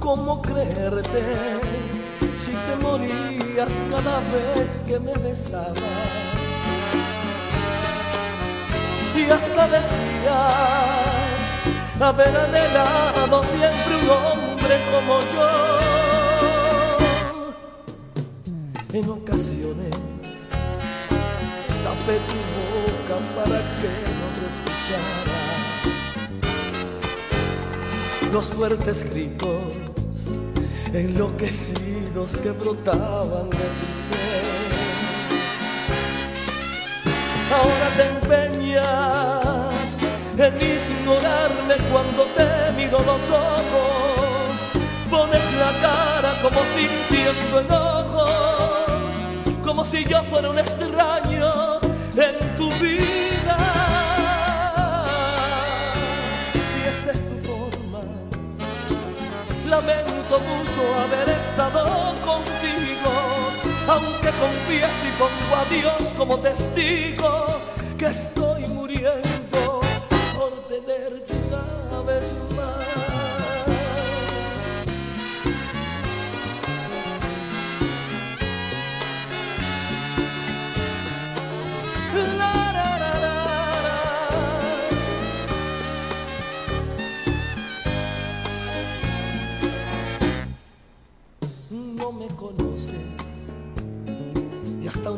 ¿Cómo creerte si te morías cada vez que me besabas? Y hasta decías haber anhelado siempre un hombre como yo. En ocasiones tapé tu boca para que nos escucharas los fuertes gritos enloquecidos que brotaban de tu ser. Ahora te empeñas en ignorarme cuando te miro los ojos, pones la cara como sintiendo enojos, como si yo fuera un extraño en tu vida. Lamento mucho haber estado contigo, aunque confieso y pongo a Dios como testigo que estoy muriendo por tenerte una vez.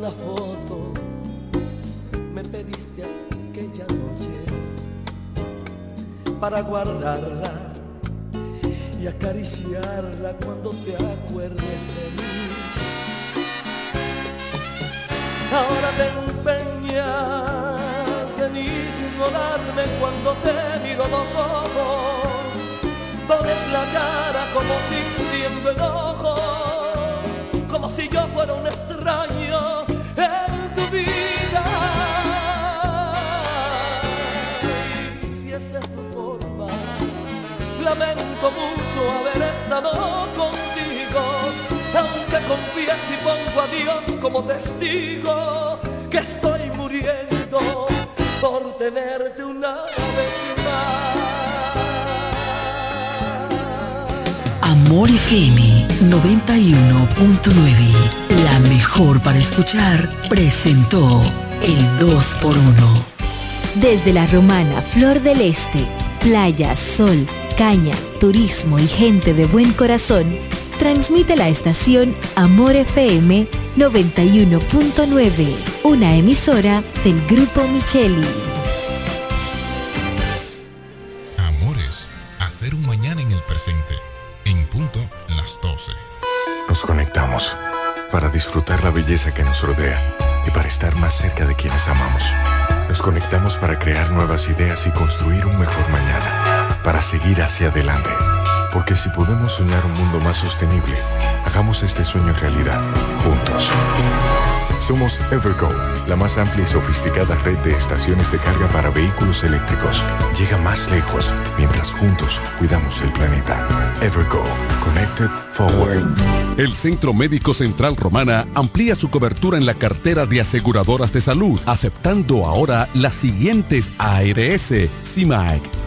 Una foto me pediste aquella noche para guardarla y acariciarla cuando te acuerdes de mí. Ahora te empeñas en ignorarme cuando te miro los ojos. Pones la cara como sintiendo enojos, como si yo fuera un extraño lamento mucho haber estado contigo, aunque confíes y pongo a Dios como testigo que estoy muriendo por tenerte una vez Amor FM 91.9, la mejor para escuchar, presentó el 2x1. Desde la romana Flor del Este, playa, sol, caña, turismo y gente de buen corazón, transmite la estación Amor FM 91.9, una emisora del Grupo Micheli. Amores, hacer un mañana en el presente. En punto las 12. Nos conectamos para disfrutar la belleza que nos rodea y para estar más cerca de quienes amamos. Nos conectamos para crear nuevas ideas y construir un mejor mañana, para seguir hacia adelante. Porque si podemos soñar un mundo más sostenible, hagamos este sueño realidad, juntos. Somos Evergo, la más amplia y sofisticada red de estaciones de carga para vehículos eléctricos. Llega más lejos mientras juntos cuidamos el planeta. Evergo, Connected Forward. El Centro Médico Central Romana amplía su cobertura en la cartera de aseguradoras de salud, aceptando ahora las siguientes ARS, CIMAC,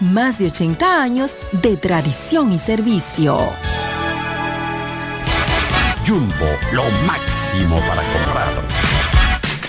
más de 80 años de tradición y servicio. Jumbo, lo máximo para comprar.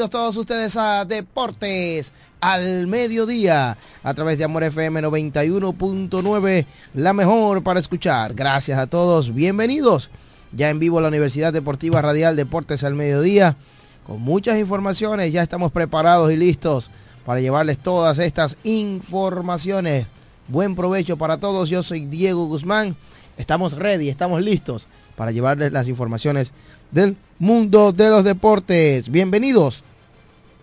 Bienvenidos todos ustedes a Deportes al Mediodía a través de Amor FM 91.9, la mejor para escuchar. Gracias a todos, bienvenidos ya en vivo la Universidad Deportiva Radial Deportes al Mediodía con muchas informaciones. Ya estamos preparados y listos para llevarles todas estas informaciones. Buen provecho para todos. Yo soy Diego Guzmán. Estamos ready, estamos listos para llevarles las informaciones del mundo de los deportes. Bienvenidos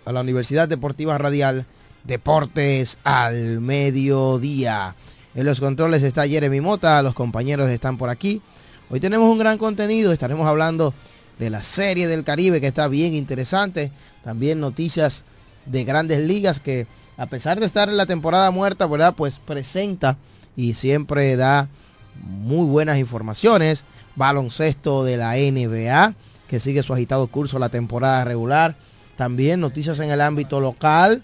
a la Universidad Deportiva Radial Deportes al Mediodía. En los controles está Jeremy Mota, los compañeros están por aquí. Hoy tenemos un gran contenido, estaremos hablando de la Serie del Caribe que está bien interesante. También noticias de grandes ligas que a pesar de estar en la temporada muerta, ¿verdad? Pues presenta y siempre da muy buenas informaciones. Baloncesto de la NBA que sigue su agitado curso la temporada regular. También noticias en el ámbito local,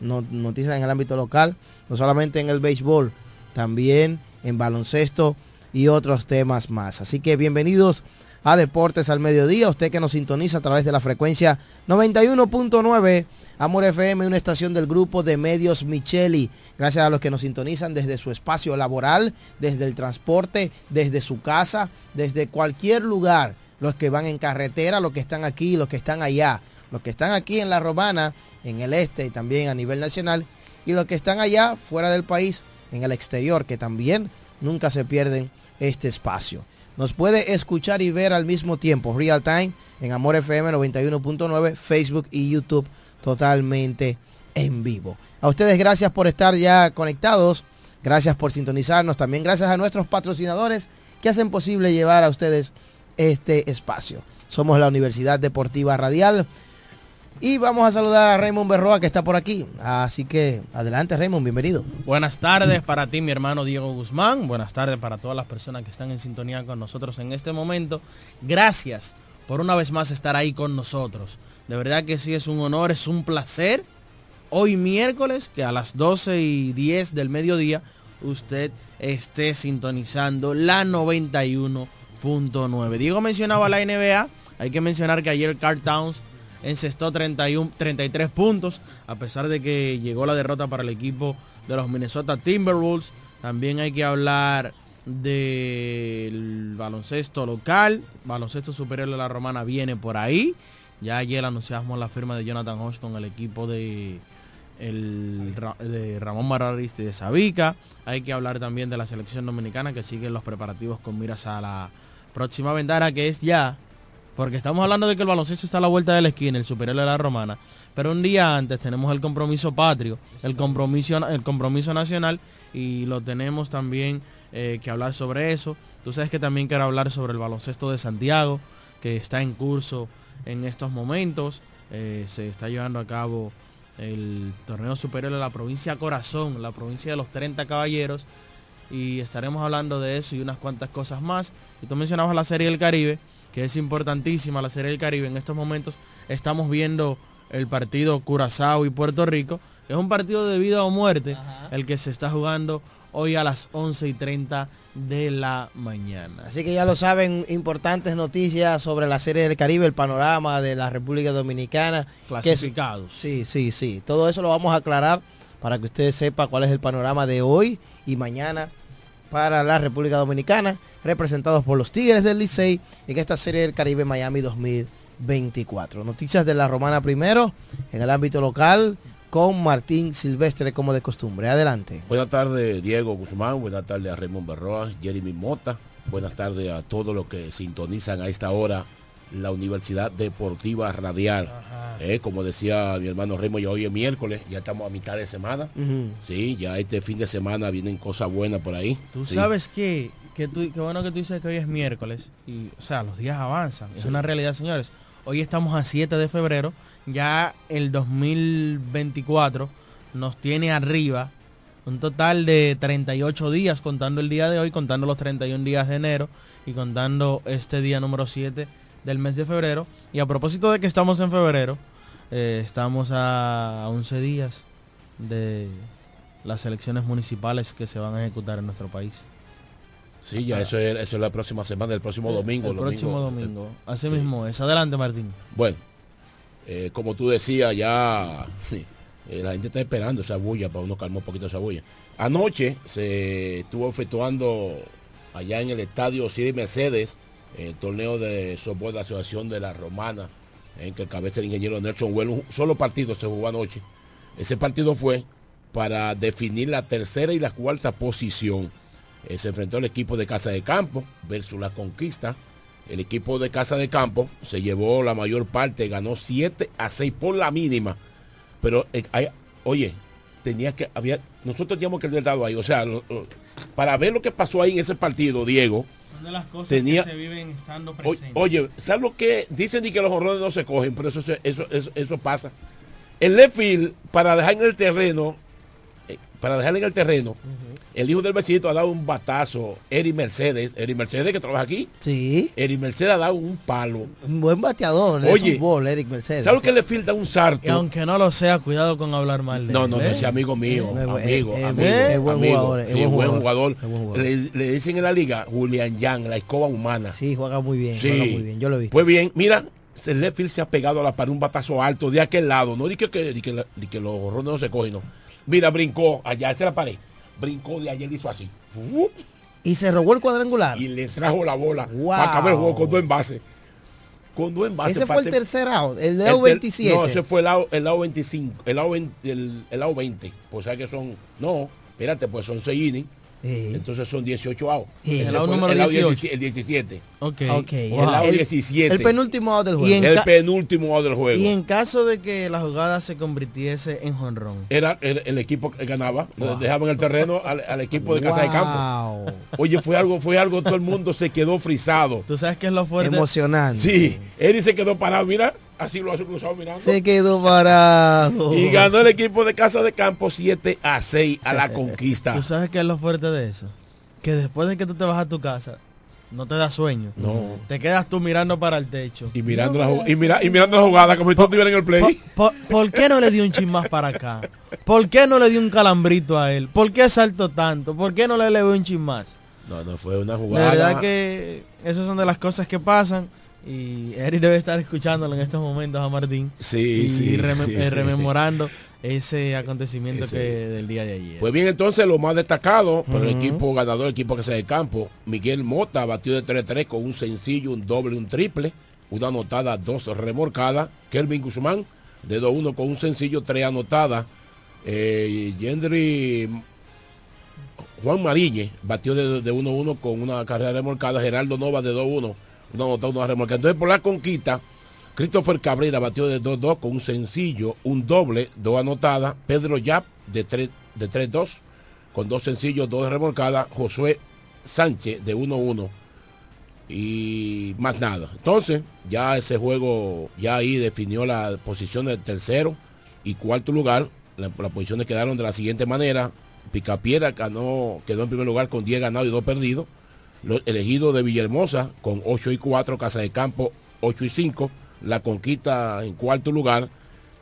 noticias en el ámbito local, no solamente en el béisbol, también en baloncesto y otros temas más. Así que bienvenidos a Deportes al Mediodía, usted que nos sintoniza a través de la frecuencia 91.9 Amor FM, una estación del grupo de medios Micheli. Gracias a los que nos sintonizan desde su espacio laboral, desde el transporte, desde su casa, desde cualquier lugar los que van en carretera, los que están aquí, los que están allá, los que están aquí en la Romana, en el este y también a nivel nacional, y los que están allá fuera del país, en el exterior, que también nunca se pierden este espacio. Nos puede escuchar y ver al mismo tiempo, real time, en Amor FM 91.9, Facebook y YouTube totalmente en vivo. A ustedes gracias por estar ya conectados, gracias por sintonizarnos, también gracias a nuestros patrocinadores que hacen posible llevar a ustedes este espacio. Somos la Universidad Deportiva Radial. Y vamos a saludar a Raymond Berroa que está por aquí. Así que adelante Raymond, bienvenido. Buenas tardes para ti, mi hermano Diego Guzmán. Buenas tardes para todas las personas que están en sintonía con nosotros en este momento. Gracias por una vez más estar ahí con nosotros. De verdad que sí es un honor, es un placer. Hoy miércoles, que a las 12 y 10 del mediodía, usted esté sintonizando la 91.9. Diego mencionaba la NBA. Hay que mencionar que ayer Carl Towns encestó 31, 33 puntos, a pesar de que llegó la derrota para el equipo de los Minnesota Timberwolves. También hay que hablar del baloncesto local. Baloncesto superior de la Romana viene por ahí. Ya ayer anunciamos la firma de Jonathan Hodge con el equipo de, el, de Ramón Mararisti de Sabica. Hay que hablar también de la selección dominicana que sigue los preparativos con miras a la próxima ventana que es ya porque estamos hablando de que el baloncesto está a la vuelta de la esquina, el superior de la romana. Pero un día antes tenemos el compromiso patrio, el compromiso, el compromiso nacional y lo tenemos también eh, que hablar sobre eso. Tú sabes que también quiero hablar sobre el baloncesto de Santiago, que está en curso en estos momentos. Eh, se está llevando a cabo el torneo superior de la provincia Corazón, la provincia de los 30 caballeros. Y estaremos hablando de eso y unas cuantas cosas más. Y tú mencionabas la Serie del Caribe que es importantísima la Serie del Caribe. En estos momentos estamos viendo el partido Curazao y Puerto Rico. Es un partido de vida o muerte el que se está jugando hoy a las 11 y 30 de la mañana. Así que ya lo saben, importantes noticias sobre la Serie del Caribe, el panorama de la República Dominicana. Clasificados. sí, sí, sí. Todo eso lo vamos a aclarar para que ustedes sepan cuál es el panorama de hoy y mañana para la República Dominicana representados por los Tigres del Licey en esta serie del Caribe Miami 2024. Noticias de la Romana primero en el ámbito local con Martín Silvestre como de costumbre. Adelante. Buenas tardes Diego Guzmán, buenas tardes a Raymond Berroa, Jeremy Mota, buenas tardes a todos los que sintonizan a esta hora la Universidad Deportiva Radial. Eh, como decía mi hermano Remo, ya hoy es miércoles, ya estamos a mitad de semana. Sí, ya este fin de semana vienen cosas buenas por ahí. Tú sabes que que qué bueno que tú dices que hoy es miércoles y, o sea, los días avanzan. Es una realidad, señores. Hoy estamos a 7 de febrero, ya el 2024 nos tiene arriba un total de 38 días contando el día de hoy, contando los 31 días de enero y contando este día número 7 del mes de febrero. Y a propósito de que estamos en febrero, eh, estamos a 11 días de las elecciones municipales que se van a ejecutar en nuestro país. Sí, ya eso es, eso es la próxima semana, el próximo domingo. El próximo domingo. Así mismo es. Adelante, Martín. Bueno, eh, como tú decías, ya eh, la gente está esperando esa bulla para uno calmar un poquito esa bulla. Anoche se estuvo efectuando allá en el estadio City Mercedes el torneo de softball de la Asociación de la Romana, en que cabeza el ingeniero Nelson Well. Un solo partido se jugó anoche. Ese partido fue para definir la tercera y la cuarta posición eh, se enfrentó el equipo de Casa de Campo versus la Conquista. El equipo de Casa de Campo se llevó la mayor parte, ganó 7 a 6 por la mínima. Pero, eh, oye, tenía que, había, nosotros teníamos que haber dado ahí. O sea, para ver lo que pasó ahí en ese partido, Diego. De las cosas tenía, que se viven estando presentes. Oye, ¿sabes lo que dicen? Y que los horrores no se cogen, pero eso, eso, eso, eso pasa. El left para dejar en el terreno, eh, para dejar en el terreno, el hijo del vecino ha dado un batazo. Eri Mercedes. Eri Mercedes que trabaja aquí. Sí. Eri Mercedes ha dado un palo. Un buen bateador. Oye, fútbol, Eric Mercedes. ¿Sabes que le filtra un sarto? Y aunque no lo sea, cuidado con hablar mal de no, él. No, no, ¿eh? ese amigo mío. amigo, amigo. Es buen jugador. Sí, buen jugador. Le, le, dicen en la liga Julian Yang, la escoba humana. Sí, juega muy bien. Sí. Juega muy bien. Yo lo he visto. Pues bien, mira, el left se ha pegado a la pared un batazo alto de aquel lado. No di que, que, que, que los gorrones no se cogen, no. Mira, brincó allá, esta es la pared brincó de ayer, hizo así. Y se robó el cuadrangular. Y le trajo la bola para acabar el juego con dos envases. Con dos envases. Ese fue el tercer out, el lado 27. No, ese fue el lado, el lado 25, el lado 20, el, el lado 20. Pues sea que son, no, espérate, pues son 6 innings entonces son 18 outs. El out número 18. El 17. Ok. okay. El out 17. El penúltimo out del juego. el penúltimo out del juego. Y en caso de que la jugada se convirtiese en jonrón. Era el, equipo que ganaba. Wow. Dejaban el terreno al, equipo de casa de campo. Oye, fue algo, fue algo, todo el mundo se quedó frisado. ¿Tú sabes qué es lo fuerte? Emocionante. Sí. Eddie se quedó parado, mira. Así lo hace cruzado mirando. Se quedó parado. Y ganó el equipo de Casa de Campo 7 a 6 a la conquista. ¿Tú sabes qué es lo fuerte de eso? Que después de que tú te vas a tu casa, no te da sueño. No. Te quedas tú mirando para el techo. Y mirando, la, jug- y, mira, y mirando la jugada como si tú estuvieras en el play. ¿Por, por qué no le dio un chin más para acá? ¿Por qué no le dio un calambrito a él? ¿Por qué saltó tanto? ¿Por qué no le elevó un chin más? No, no fue una jugada. verdad que esas son de las cosas que pasan. Y Eric debe estar escuchándolo en estos momentos a Martín. Sí, y sí, reme- sí. eh, rememorando ese acontecimiento Ese. que del día de ayer. Pues bien, entonces lo más destacado por el Ujú. equipo ganador, el equipo que se de campo, Miguel Mota batió de 3-3 con un sencillo, un doble, un triple, una anotada, dos remorcadas. Kelvin Guzmán de 2-1 con un sencillo, tres anotadas. Eh, Yendry Juan Mariñe batió de, de 1-1 con una carrera remolcada. Geraldo Nova de 2-1, una anotada, una remolcada. Entonces por la conquista, Christopher Cabrera batió de 2-2 con un sencillo, un doble, dos anotadas. Pedro Yap de 3 de 3-2 con dos sencillos, dos remolcadas. Josué Sánchez de 1-1 y más nada. Entonces, ya ese juego, ya ahí definió la posición del tercero y cuarto lugar. La- Las posiciones quedaron de la siguiente manera. Picapiedra ganó, quedó en primer lugar con 10 ganados y 2 perdidos. Los elegidos de Villahermosa con 8 y 4, Casa de Campo 8 y 5, La Conquista en cuarto lugar.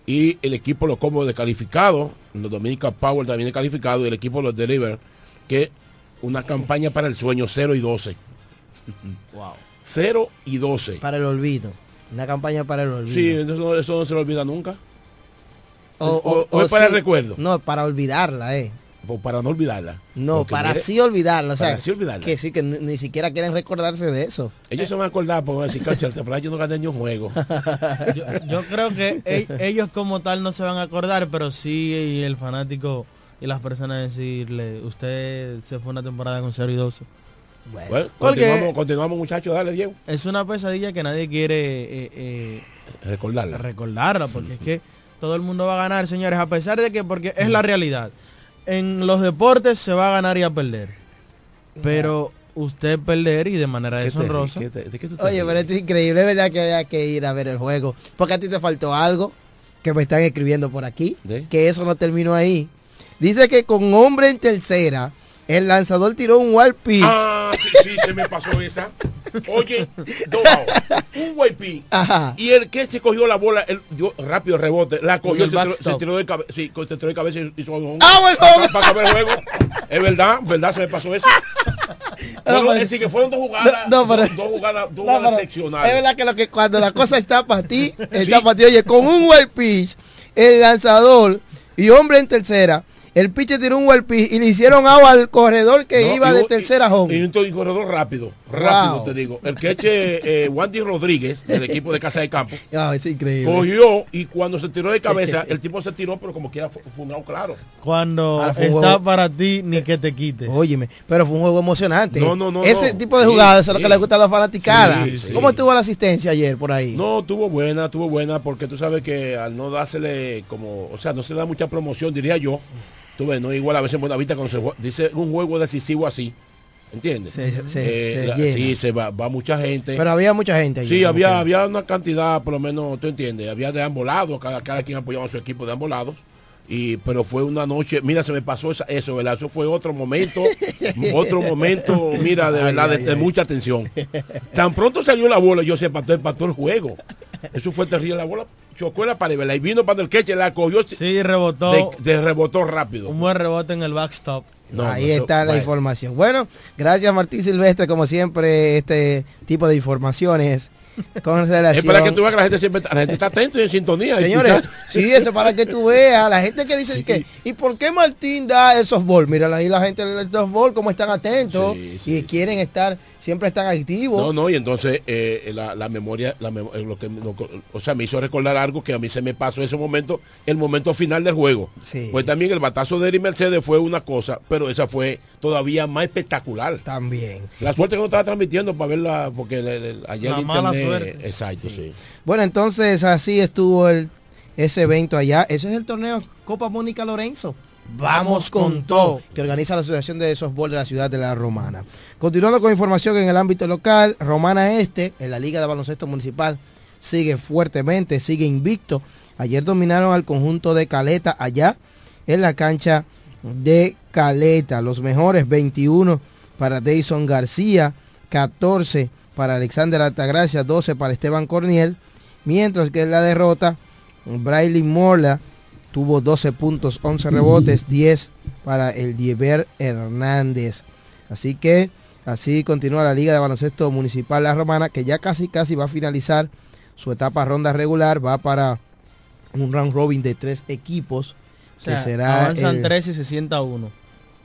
Y el equipo Los Cómodos descalificado, los Dominica Power también descalificado, y el equipo Los Deliver, que una campaña para el sueño 0 y 12. Wow. 0 y 12. Para el olvido. Una campaña para el olvido. Sí, eso, eso no se lo olvida nunca. O, o- o es para el sí. recuerdo. No, para olvidarla, eh. Para no olvidarla. No, para mire, sí olvidarla. O sea, para sí olvidarla. que sí, que ni, ni siquiera quieren recordarse de eso. Ellos se van a acordar porque van a decir, "Concha, el temporada yo no gané ni un juego. yo, yo creo que e- ellos como tal no se van a acordar, pero sí el fanático y las personas decirle, usted se fue una temporada con 0 y 12. Bueno, continuamos, continuamos muchachos, dale Diego. es una pesadilla que nadie quiere eh, eh, Recordarla. recordarla, porque es que todo el mundo va a ganar, señores, a pesar de que, porque es la realidad. En los deportes se va a ganar y a perder. Pero usted perder y de manera ¿Qué te deshonrosa. te- de qué tú te Oye, pero esto es increíble, es verdad que había que ir a ver el juego. Porque a ti te faltó algo que me están escribiendo por aquí, ¿De? que eso no terminó ahí. Dice que con hombre en tercera, el lanzador tiró un wild pitch. Ah, sí, sí, se me pasó esa. Oye, dos un YP. Ajá. Y el que se cogió la bola, el dio rápido el rebote, la cogió, el se tiró, se tiró de cabeza, sí, se tiró de cabeza y hizo un ¡Ah, bueno! para, para acabar el juego. Es verdad, verdad, se me pasó eso. Fueron- pero- es decir, que fueron dos jugadas, No, no, pero- dos, dos jugadas, dos No, jugadas pero seccionales. Es verdad que, lo que cuando la cosa está para ti, está Sí. para ti. Oye, con un wild pitch, el lanzador y hombre en tercera, el pitcher tiró un pitch y le hicieron agua al corredor que No, iba y de tercera home. Y un corredor rápido, rápido Wow. te digo. El que eche eh, Wandy Rodríguez, del equipo de Casa de Campo, Ah, es increíble. cogió y cuando se tiró de cabeza, el tipo se tiró, pero como quiera fue fue un claro. Cuando Ah, está juego- para ti, ni que te quites. Óyeme, pero fue un juego emocionante. No, no, no, Ese no. tipo de Sí, jugadas eso es lo sí. que le gusta a los fanaticadas. Sí, sí. ¿Cómo estuvo la asistencia ayer por ahí? No, tuvo buena, tuvo buena, porque tú sabes que al no dársele como, o sea, no se le da mucha promoción, diría yo. Tú ves, no igual a veces en Buenavista cuando se dice un juego decisivo así, ¿entiendes? Se- se- llena. sí, se va, va mucha gente. Pero había mucha gente. Sí, había, había una cantidad, por lo menos, tú entiendes, había de ambos lados, cada, cada quien apoyaba a su equipo de ambos lados. Y, pero fue una noche, mira, se me pasó esa- eso, ¿verdad? Eso fue otro momento, otro momento, mira, de Ay, verdad, de, ay, de ay. mucha atención. Tan pronto salió la bola, yo se empató, empató el juego. Eso fue terrible, la bola chocó en la pared, ¿verdad? Y vino para el queche, la cogió, Sí, rebotó. de, de rebotó rápido. Un buen rebote en el backstop. No, Ahí no, está la información. Bueno, gracias Martín Silvestre, como siempre, este tipo de informaciones con relación... Es para que tú veas que la gente siempre la gente está atenta y en sintonía. Señores, sí, eso es para que tú veas. La gente que dice que, ¿y por qué Martín da el softball? Mira ahí la gente del softball, como están atentos Sí, y sí, quieren estar, siempre están activos. No, no, y entonces eh, la, la memoria, la eh, lo que, lo- o sea, me hizo recordar algo que a mí se me pasó ese momento, el momento final del juego. Sí. Pues también el batazo de Eric Mercedes fue una cosa, pero esa fue todavía más espectacular. También. La suerte que no estaba transmitiendo para verla, porque le- le- ayer La el mala internet- suerte. Exacto, sí. Bueno, entonces así estuvo el, ese evento allá. Ese es el torneo Copa Mónica Lorenzo. Vamos con todo, que organiza la Asociación de Softball de la ciudad de La Romana. Continuando con información en el ámbito local, Romana Este, en la Liga de Baloncesto Municipal, sigue fuertemente, sigue invicto. Ayer dominaron al conjunto de Caleta allá en la cancha de Caleta. Los mejores 21 para Dayson García, 14 para Alexander Altagracia, 12 para Esteban Corniel, mientras que en la derrota, Braylon Morla tuvo 12 puntos, 11 rebotes, 10 para el Diever Hernández. Así que así continúa la Liga de Baloncesto Municipal La Romana, que ya casi casi va a finalizar su etapa ronda regular, va para un round robin de tres equipos. O sea, que será avanzan el- tres y se sienta uno.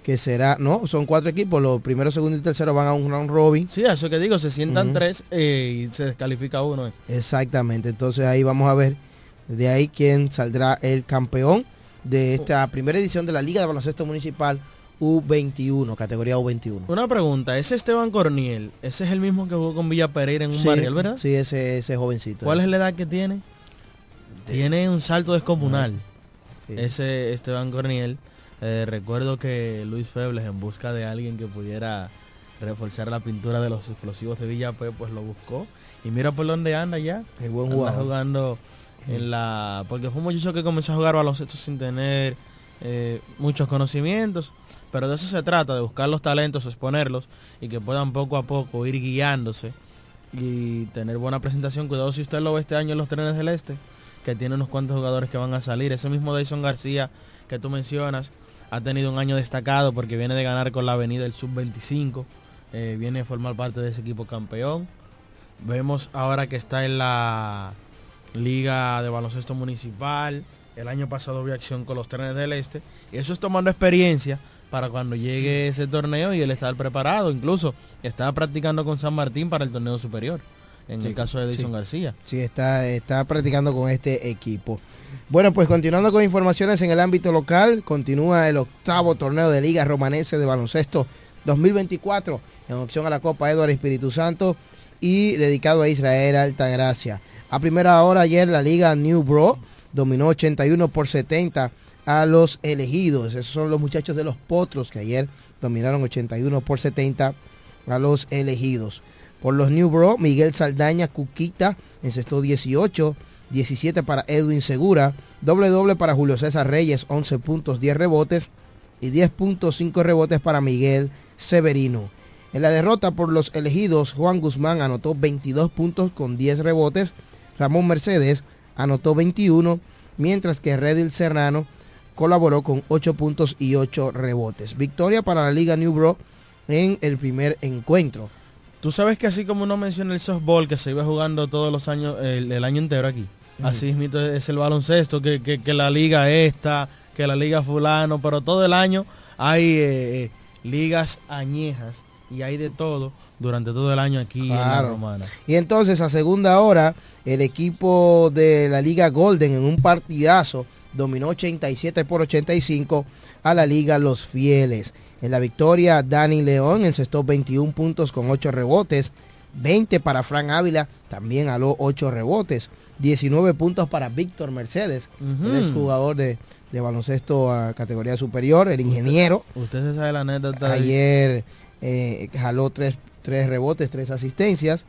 que será, no, son cuatro equipos, los primeros, segundo y tercero van a un round robin. Sí, eso que digo, se sientan tres eh, y se descalifica uno. eh. Exactamente, entonces ahí vamos a ver de ahí quién saldrá el campeón de esta primera edición de la Liga de Baloncesto Municipal U21, categoría U21. Una pregunta, ese Esteban Corniel, ese es el mismo que jugó con Villa Pereira en un Sí, barrial, ¿verdad? Sí, ese, ese jovencito. ¿Cuál es la edad que tiene? Tiene un salto descomunal. Sí. Ese Esteban Corniel. Eh, recuerdo que Luis Febles, en busca de alguien que pudiera reforzar la pintura de los explosivos de Villa P, pues lo buscó. Y mira por dónde anda ya. El buen Anda jugador. jugando en la... Porque fue un muchacho que comenzó a jugar baloncesto sin tener eh, muchos conocimientos. Pero de eso se trata, de buscar los talentos, exponerlos y que puedan poco a poco ir guiándose y tener buena presentación. Cuidado si usted lo ve este año en los trenes del este, que tiene unos cuantos jugadores que van a salir. Ese mismo Dyson García que tú mencionas ha tenido un año destacado porque viene de ganar con la avenida el sub-25. eh, viene a formar parte de ese equipo campeón. Vemos ahora que está en la Liga de Baloncesto Municipal. El año pasado vio acción con los trenes del este. Y eso es tomando experiencia para cuando llegue ese torneo y él estar preparado. Incluso estaba practicando con San Martín para el torneo superior. En Sí, el caso de Edison sí. García. Sí, está, está practicando con este equipo. Bueno, pues continuando con informaciones en el ámbito local, continúa el octavo torneo de Liga Romanense de Baloncesto 2024 en opción a la Copa Eduardo Espíritu Santo y dedicado a Israel Altagracia. A primera hora ayer la Liga New Bro dominó 81 por 70 a los elegidos. Esos son los muchachos de los Potros que ayer dominaron 81 por 70 a los elegidos. Por los New Bro, Miguel Saldaña, Cuquita, encestó 18, 17 para Edwin Segura, doble doble para Julio César Reyes, 11 puntos, 10 rebotes y 10.5 rebotes para Miguel Severino. En la derrota por los elegidos, Juan Guzmán anotó 22 puntos con 10 rebotes, Ramón Mercedes anotó 21, mientras que Redil Serrano colaboró con 8 puntos y 8 rebotes. Victoria para la Liga New Bro en el primer encuentro. Tú sabes que así como uno menciona el softball que se iba jugando todos los años, el, el año entero aquí. Así mismo es el baloncesto, que, que- que la liga esta, que la liga fulano, pero todo el año hay eh, eh, ligas añejas y hay de todo durante todo el año aquí en la romana. Y entonces a segunda hora, el equipo de la Liga Golden en un partidazo dominó 87 por 85 a la Liga Los Fieles. En la victoria, Dani León encestó 21 puntos con 8 rebotes. 20 para Fran Ávila, también aló 8 rebotes. 19 puntos para Víctor Mercedes, él es jugador de, de baloncesto a categoría superior, el ingeniero. Usted se sabe la anécdota. Ayer eh, jaló tres, tres rebotes, tres asistencias.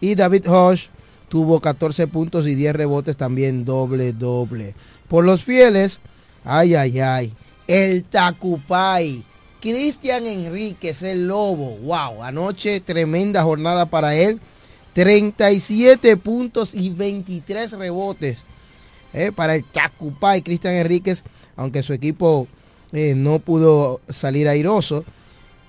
Y David Hodge tuvo 14 puntos y 10 rebotes también doble doble. Por los fieles, ay, ay, ay. El Tacupay. Cristian Enríquez, el lobo. Wow, anoche tremenda jornada para él. 37 puntos y 23 rebotes eh, para el Tacupay. Cristian Enríquez, aunque su equipo eh, no pudo salir airoso.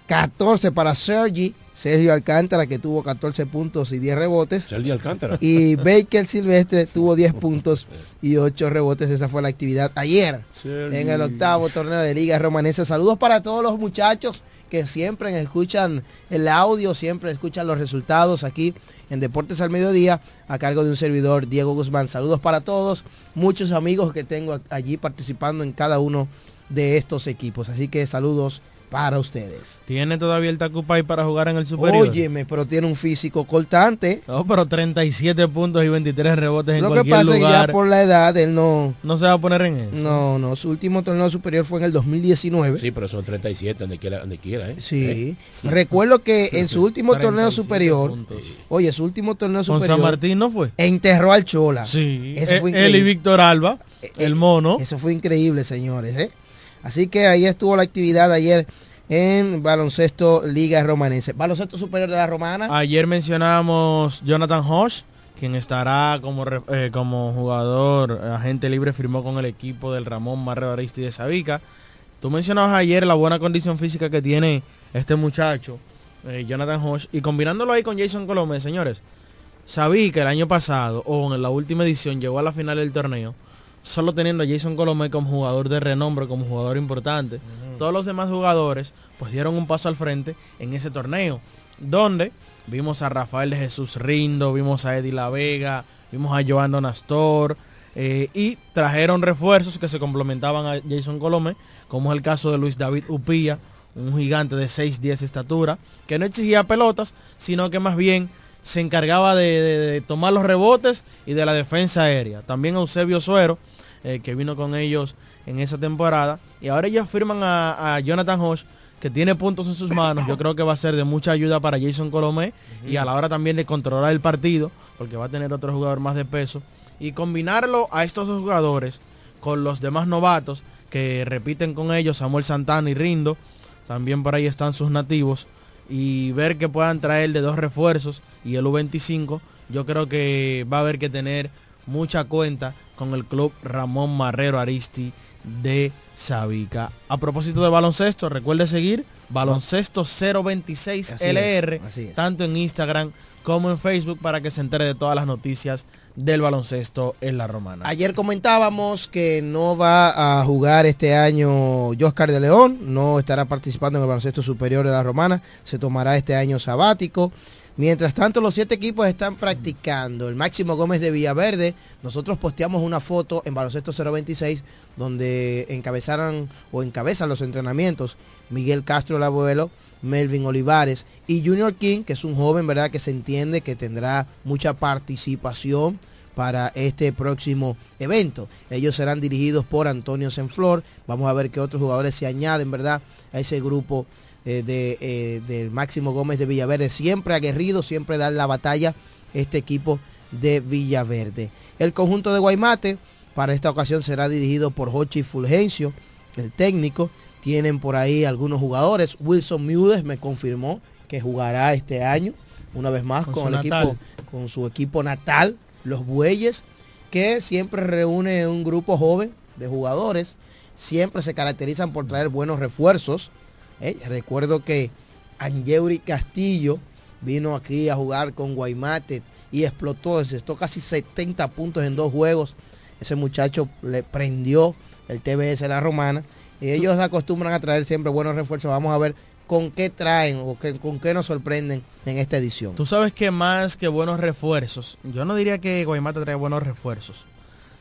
14 para Sergi, Sergio Alcántara que tuvo 14 puntos y 10 rebotes. Sergio Alcántara. Y Baker Silvestre tuvo 10 puntos y 8 rebotes. Esa fue la actividad ayer en el octavo torneo de Liga Romanesa. Saludos para todos los muchachos que siempre escuchan el audio, siempre escuchan los resultados aquí en Deportes al Mediodía a cargo de un servidor, Diego Guzmán. Saludos para todos, muchos amigos que tengo allí participando en cada uno de estos equipos. Así que saludos para ustedes. ¿Tiene todavía el Tacupay para jugar en el superior? Óyeme, pero tiene un físico cortante. No, pero 37 puntos y 23 rebotes en Lo que cualquier pasa es que lugar. ya por la edad él no... No se va a poner en eso. No, no, su último torneo superior fue en el 2019. Sí, pero son 37 donde quiera, donde quiera, ¿eh? Sí. Recuerdo que en su último torneo 37 superior, puntos. oye, su último torneo Con superior, San Martín no fue. enterró al Chola. Sí. Eso fue Eh, Él y increíble. Víctor Alba, el mono. Eso fue increíble, señores. ¿eh? Así que ahí estuvo la actividad ayer en baloncesto Liga Romanense. Baloncesto Superior de la Romana. Ayer mencionamos Jonathan Hosh, quien estará como, eh, como jugador, agente libre, firmó con el equipo del Ramón Marrero Aristi de Sabica. Tú mencionabas ayer la buena condición física que tiene este muchacho, eh, Jonathan Hosh, y combinándolo ahí con Jason Colomé, señores, Sabica el año pasado, o en la última edición, llegó a la final del torneo, solo teniendo a Jason Colomé como jugador de renombre, como jugador importante. Todos los demás jugadores pues dieron un paso al frente en ese torneo, donde vimos a Rafael de Jesús Rindo, vimos a Eddie La Vega, vimos a Joan Donastor, eh, y trajeron refuerzos que se complementaban a Jason Colomé, como es el caso de Luis David Upía, un gigante de 6'10 de estatura, que no exigía pelotas, sino que más bien se encargaba de, tomar los rebotes y de la defensa aérea. También Eusebio Suero, eh, que vino con ellos en esa temporada. Y ahora ellos firman a, Jonathan Hosh, que tiene puntos en sus manos. Yo creo que va a ser de mucha ayuda para Jason Colomé y a la hora también de controlar el partido, porque va a tener otro jugador más de peso. Y combinarlo a estos dos jugadores con los demás novatos que repiten con ellos, Samuel Santana y Rindo. También por ahí están sus nativos. Y ver que puedan traer de dos refuerzos y el U25, yo creo que va a haber que tener mucha cuenta con el club Ramón Marrero Aristi de Sabica. A propósito de baloncesto, recuerde seguir baloncesto 026 LR, tanto en Instagram como en Facebook para que se entere de todas las noticias del baloncesto en la romana. Ayer comentábamos que no va a jugar este año Joscar de León, no estará participando en el baloncesto superior de la romana, se tomará este año sabático. Mientras tanto, los siete equipos están practicando. El Máximo Gómez de Villaverde, nosotros posteamos una foto en Baloncesto 026 donde encabezaron o encabezan los entrenamientos Miguel Castro el abuelo, Melvin Olivares y Junior King, que es un joven, ¿verdad? Que se entiende que tendrá mucha participación para este próximo evento. Ellos serán dirigidos por Antonio Senflor. Vamos a ver qué otros jugadores se añaden, ¿verdad? A ese grupo eh, de, eh, del Máximo Gómez de Villaverde. Siempre aguerrido, siempre dar la batalla este equipo de Villaverde. El conjunto de Guaymate para esta ocasión será dirigido por Jochi Fulgencio, el técnico. Tienen por ahí algunos jugadores. Wilson Mudes me confirmó que jugará este año una vez más con, el equipo, con su equipo natal, los Bueyes, que siempre reúne un grupo joven de jugadores. Siempre se caracterizan por traer buenos refuerzos. Eh, recuerdo que Angeuri Castillo vino aquí a jugar con Guaymate y explotó, esto casi 70 puntos en dos juegos. Ese muchacho le prendió el TBS la romana. Y ellos acostumbran a traer siempre buenos refuerzos. Vamos a ver con qué traen o con qué nos sorprenden en esta edición. Tú sabes que más que buenos refuerzos, yo no diría que Guaymate trae buenos refuerzos,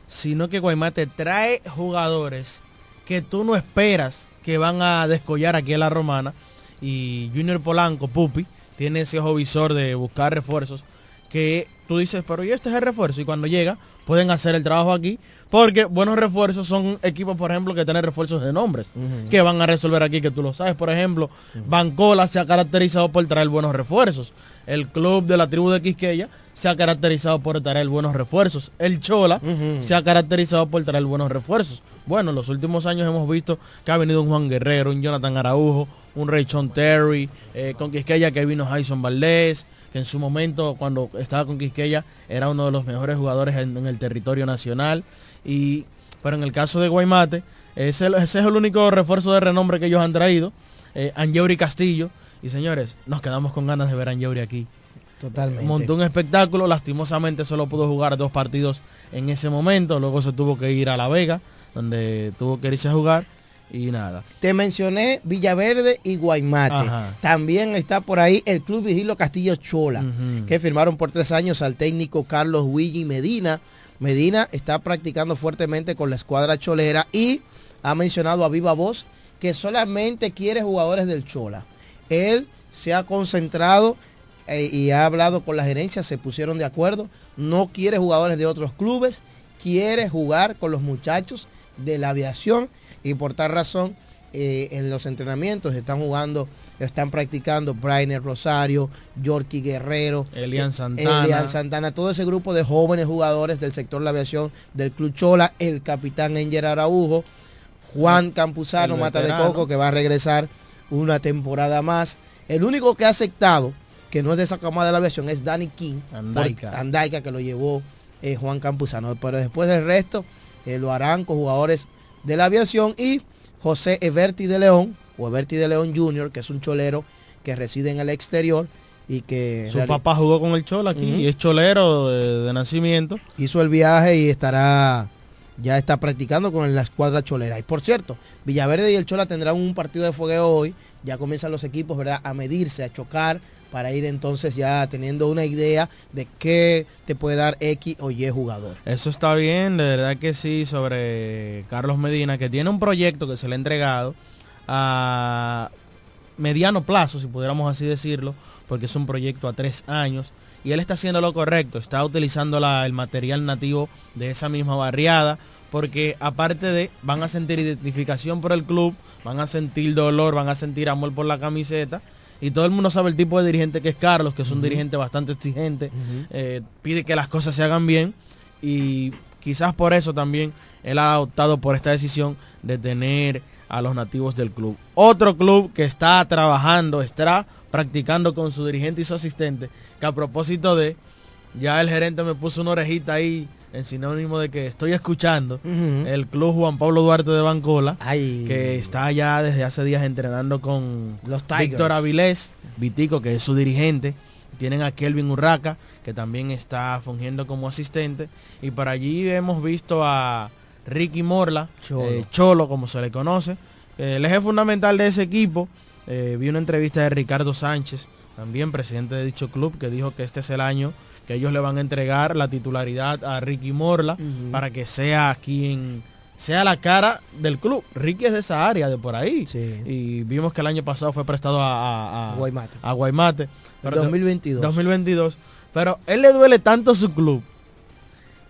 sino que Guaymate trae jugadores que tú no esperas que van a descollar aquí en la romana. Y Junior Polanco, Pupi, tiene ese ojo visor de buscar refuerzos que tú dices, pero ¿y este es el refuerzo? Y cuando llega, pueden hacer el trabajo aquí, porque buenos refuerzos son equipos, por ejemplo, que tienen refuerzos de nombres, que van a resolver aquí, que tú lo sabes. Por ejemplo, Bancola se ha caracterizado por traer buenos refuerzos. El club de la tribu de Quisqueya se ha caracterizado por traer buenos refuerzos. El Chola se ha caracterizado por traer buenos refuerzos. Bueno, en los últimos años hemos visto que ha venido un Juan Guerrero, un Jonathan Araujo, un Raychon Terry, eh, con Quisqueya que vino Jason Valdés, que en su momento cuando estaba con Quisqueya era uno de los mejores jugadores en, el territorio nacional. Y, pero en el caso de Guaymate, ese, es el único refuerzo de renombre que ellos han traído. Eh, Castillo. Y señores, nos quedamos con ganas de ver a Angeuri aquí. Totalmente. Montó un espectáculo, lastimosamente solo pudo jugar dos partidos en ese momento, luego se tuvo que ir a La Vega, donde tuvo que irse a jugar y nada. Te mencioné Villaverde y Guaymate. También está por ahí el Club Vigilo Castillo Chola, que firmaron por tres años al técnico Carlos Willy Medina. Medina está practicando fuertemente con la escuadra cholera y ha mencionado a viva voz que solamente quiere jugadores del Chola. Él se ha concentrado eh, y ha hablado con la gerencia, se pusieron de acuerdo, no quiere jugadores de otros clubes, quiere jugar con los muchachos de la aviación y por tal razón eh, en los entrenamientos están jugando, están practicando Brainer Rosario, Yorky Guerrero, Elian Santana. Elian Santana, todo ese grupo de jóvenes jugadores del sector de la aviación del Club Chola, el capitán Enger Araujo, Juan Campuzano, Mata de Coco, que va a regresar una temporada más. El único que ha aceptado, que no es de esa camada de la aviación, es Danny King. Andaica. por- Andaica, que lo llevó eh, Juan Campuzano. Pero después del resto, eh, lo harán con jugadores de la aviación y José Everti de León, o Everti de León Jr., que es un cholero que reside en el exterior y que Su papá jugó con el Chola aquí y es cholero de, de nacimiento. hizo el viaje y estará ya está practicando con la escuadra cholera. Y por cierto, Villaverde y el Chola tendrán un partido de fogueo hoy. Ya comienzan los equipos, ¿verdad? A medirse, a chocar para ir entonces ya teniendo una idea de qué te puede dar X o Y jugador. Eso está bien, de verdad que sí, sobre Carlos Medina, que tiene un proyecto que se le ha entregado a mediano plazo, si pudiéramos así decirlo, porque es un proyecto a tres años. Y él está haciendo lo correcto, está utilizando el material nativo de esa misma barriada, porque aparte de, van a sentir identificación por el club, van a sentir dolor, van a sentir amor por la camiseta. Y todo el mundo sabe el tipo de dirigente que es Carlos, que es un dirigente bastante exigente, eh, pide que las cosas se hagan bien y quizás por eso también él ha optado por esta decisión de tener a los nativos del club. Otro club que está trabajando, está practicando con su dirigente y su asistente, que a propósito de, ya el gerente me puso una orejita ahí en sinónimo de que estoy escuchando, el club Juan Pablo Duarte de Bancola, que está ya desde hace días entrenando con Los Tigers. Víctor Avilés, Vitico, que es su dirigente. Tienen a Kelvin Urraca, que también está fungiendo como asistente. Y por allí hemos visto a Ricky Morla, Cholo. eh, Cholo como se le conoce. Eh, el eje fundamental de ese equipo, eh, vi una entrevista de Ricardo Sánchez, también presidente de dicho club, que dijo que este es el año que ellos le van a entregar la titularidad a Ricky Morla para que sea quien sea la cara del club. Ricky es de esa área, de por ahí. Y vimos que el año pasado fue prestado a, a, a- Guaymate. a Guaymate. El 2022. 2022. Pero él le duele tanto su club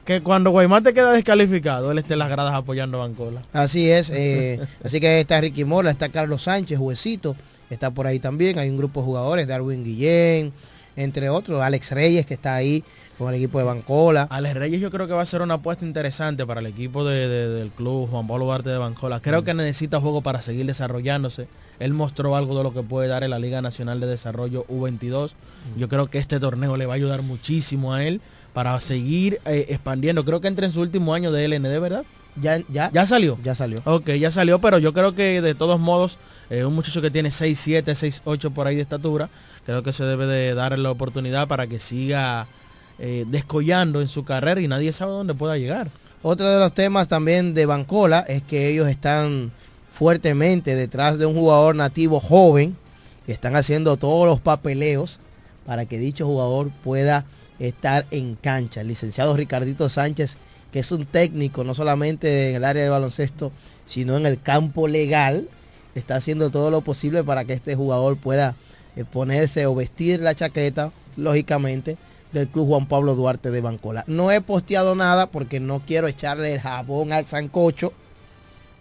que cuando Guaymate queda descalificado, él esté en las gradas apoyando a Bancola. Así es. eh, así que está Ricky Mola, está Carlos Sánchez, Huesito, está por ahí también. Hay un grupo de jugadores, Darwin Guillén, entre otros, Alex Reyes que está ahí con el equipo de Bancola. Alex Reyes yo creo que va a ser una apuesta interesante para el equipo de- de- del club Juan Pablo Duarte de Bancola. Creo que necesita juego para seguir desarrollándose. Él mostró algo de lo que puede dar en la Liga Nacional de Desarrollo U22. Yo creo que este torneo le va a ayudar muchísimo a él para seguir eh, expandiendo. Creo que entra en su último año de LND, ¿verdad? Ya, ya, ¿Ya salió? ya salió. Ok, ya salió, pero yo creo que de todos modos, eh, un muchacho que tiene 6, 7, 6, 8 por ahí de estatura, creo que se debe de darle la oportunidad para que siga eh, descollando en su carrera y nadie sabe dónde pueda llegar. Otro de los temas también de Bancola es que ellos están fuertemente detrás de un jugador nativo joven que están haciendo todos los papeleos para que dicho jugador pueda estar en cancha. El licenciado Ricardito Sánchez, que es un técnico no solamente en el área de baloncesto, sino en el campo legal, está haciendo todo lo posible para que este jugador pueda eh, ponerse o vestir la chaqueta, lógicamente, del Club Juan Pablo Duarte de Bancola. No he posteado nada porque no quiero echarle el jabón al sancocho,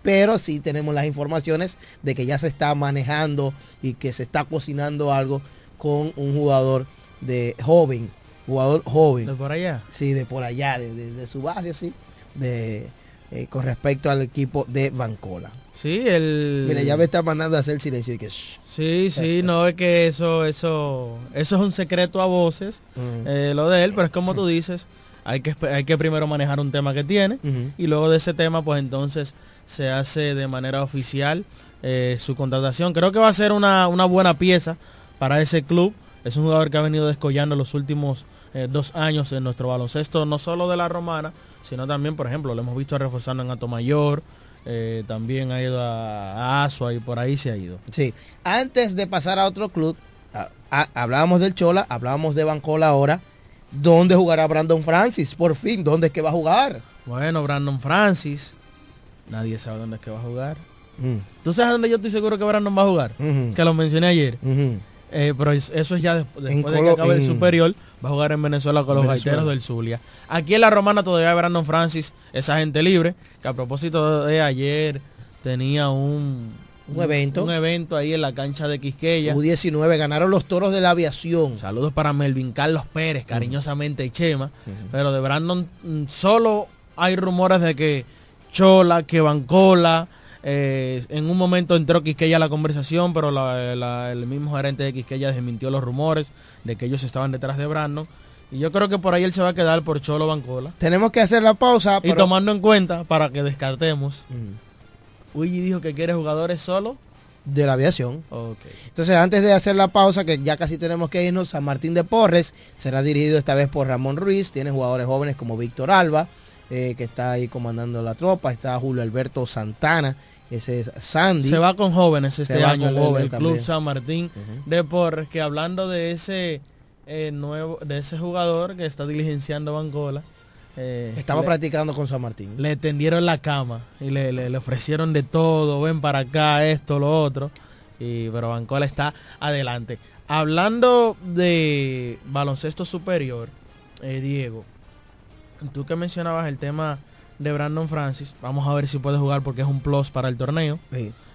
pero sí tenemos las informaciones de que ya se está manejando y que se está cocinando algo con un jugador de joven, jugador joven. ¿De por allá? Sí, de por allá, de, de- de su barrio, sí, de, eh, con respecto al equipo de Bancola. Sí, el... Mira, ya me está mandando a hacer silencio. y que, shh. Sí, sí, no es que eso, eso, eso es un secreto a voces, Ujú. eh, lo de él, pero es como tú dices, hay que, hay que primero manejar un tema que tiene y luego de ese tema, pues entonces se hace de manera oficial eh, su contratación. Creo que va a ser una, una buena pieza para ese club. Es un jugador que ha venido descollando los últimos eh, dos años en nuestro baloncesto, no solo de la romana, sino también, por ejemplo, lo hemos visto reforzando en Atomayor, eh, también ha ido a, a Asua y por ahí se ha ido. Sí. Antes de pasar a otro club, a- a- hablábamos del Chola, hablábamos de Bancola ahora. ¿Dónde jugará Brandon Francis? Por fin, ¿dónde es que va a jugar? Bueno, Brandon Francis, nadie sabe dónde es que va a jugar. Mm, ¿Tú sabes dónde yo estoy seguro que Brandon va a jugar? Que lo mencioné ayer. Eh, pero es- eso es ya des- después de que acabe el superior, va a jugar en Venezuela con los Venezuela. gaiteros del Zulia. Aquí en la Romana todavía hay Brandon Francis, esa gente libre, que a propósito de ayer tenía un, Un evento. Un evento ahí en la cancha de Quisqueya. U19 ganaron los toros de la aviación. Saludos para Melvin Carlos Pérez, cariñosamente Chema. Pero de Brandon mm, solo hay rumores de que Chola, que Bancola, Eh, en un momento entró Quisqueya a la conversación, pero la- la- el mismo gerente de Quisqueya desmintió los rumores de que ellos estaban detrás de Brandon. Y yo creo que por ahí él se va a quedar por Cholo Bancola. Tenemos que hacer la pausa. Y tomando en cuenta, para que descartemos, Luigi dijo que quiere jugadores solo. de la aviación. Ok. Entonces, antes de hacer la pausa, que ya casi tenemos que irnos, San Martín de Porres será dirigido esta vez por Ramón Ruiz. Tiene jugadores jóvenes como Víctor Alba, eh, que está ahí comandando la tropa. Está Julio Alberto Santana, ese es Sandy. Se va con jóvenes este año con el, Club. San Martín de Porres, que hablando de ese eh, nuevo, de ese jugador que está diligenciando Bancola, eh, Estaba le- practicando con San Martín. le tendieron la cama y le, le- le ofrecieron de todo, ven para acá, esto, lo otro. Y, pero Bancola está adelante. Hablando de baloncesto superior, eh, Diego, tú que mencionabas el tema de Brandon Francis, vamos a ver si puede jugar porque es un plus para el torneo.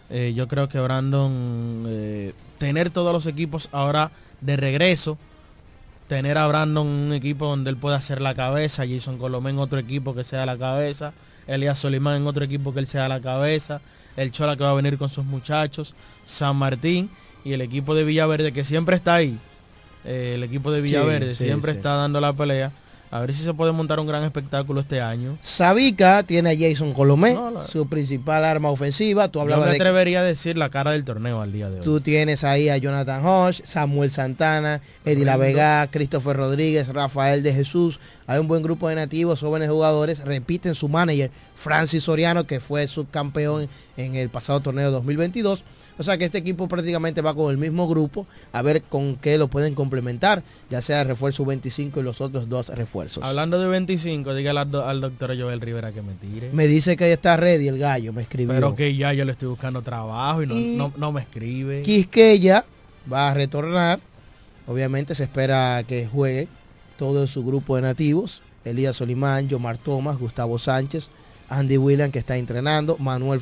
Eh, yo creo que Brandon, eh, tener todos los equipos ahora de regreso, tener a Brandon un equipo donde él pueda hacer la cabeza, Jason Colomé en otro equipo que sea la cabeza, Elías Solimán en otro equipo que él sea la cabeza, el Chola que va a venir con sus muchachos, San Martín y el equipo de Villaverde que siempre está ahí. Eh, el equipo de Villaverde sí, siempre está dando la pelea. A ver si se puede montar un gran espectáculo este año. Sabica tiene a Jason Colomé, No, la- su principal arma ofensiva. Tú Yo hablabas me de atrevería a decir la cara del torneo al día de hoy. Tú tienes ahí a Jonathan Hodge, Samuel Santana, Eddie La Vega, Christopher Rodríguez, Rafael de Jesús. Hay un buen grupo de nativos, jóvenes jugadores. Repiten su manager, Francis Soriano, que fue subcampeón en el pasado torneo 2022. O sea que este equipo prácticamente va con el mismo grupo a ver con qué lo pueden complementar, ya sea el refuerzo 25 y los otros dos refuerzos. Hablando de 25, dígale al, do- al doctor Joel Rivera que me tire. Me dice que ya está ready el gallo, me escribió. Pero que ya yo le estoy buscando trabajo y no, Y- no, no me escribe. Quisqueya va a retornar. Obviamente se espera que juegue todo su grupo de nativos. Elías Solimán, Yomar Thomas, Gustavo Sánchez, Andy William que está entrenando, Manuel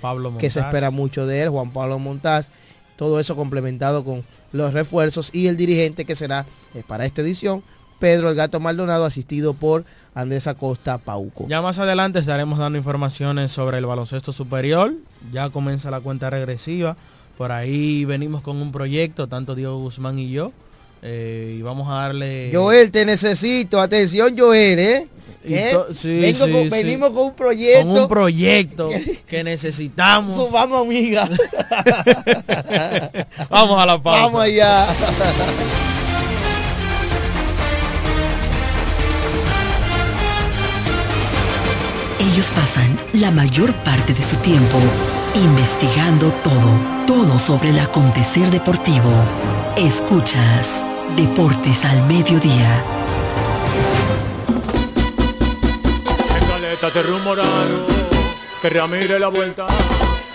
Pablo que se espera mucho de él, Juan Pablo Montaz. Todo eso complementado con los refuerzos y el dirigente que será eh, para esta edición, Pedro El Gato Maldonado, asistido por Andrés Acosta Pauco. Ya más adelante estaremos dando informaciones sobre el baloncesto superior. Ya comienza la cuenta regresiva. Por ahí venimos con un proyecto, tanto Diego Guzmán y yo. Eh, y vamos a darle... Joel, te necesito. Atención, Joel, ¿eh? ¿Eh? sí, Vengo sí, con- sí. Venimos con un proyecto. Con un proyecto que necesitamos. Subamos, amiga. Vamos a la pausa. Vamos allá. Ellos pasan la mayor parte de su tiempo investigando todo, todo sobre el acontecer deportivo. Escuchas Deportes al Mediodía. En Caleta se rumoraron que Ramírez la vuelta.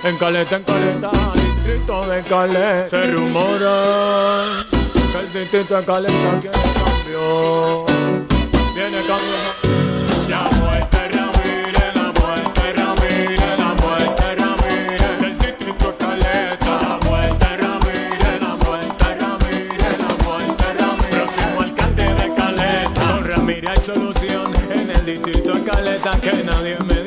En Caleta, en Caleta, distrito de Caleta. Se rumora que el distrito de Caleta quiere cambio. Viene cambio. Hay solución en el distrito de Caleta. Que nadie me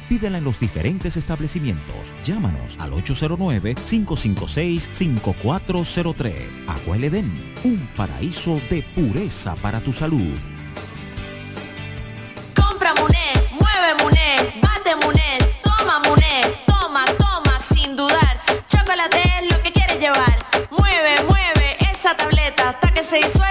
Pídela en los diferentes establecimientos. Llámanos al 809-556-5403. Agua El Edén, un paraíso de pureza para tu salud. Compra Muné, mueve Muné, bate Muné, toma Muné, toma, toma, sin dudar. Chocolate es lo que quieres llevar. Mueve, mueve esa tableta hasta que se disuelva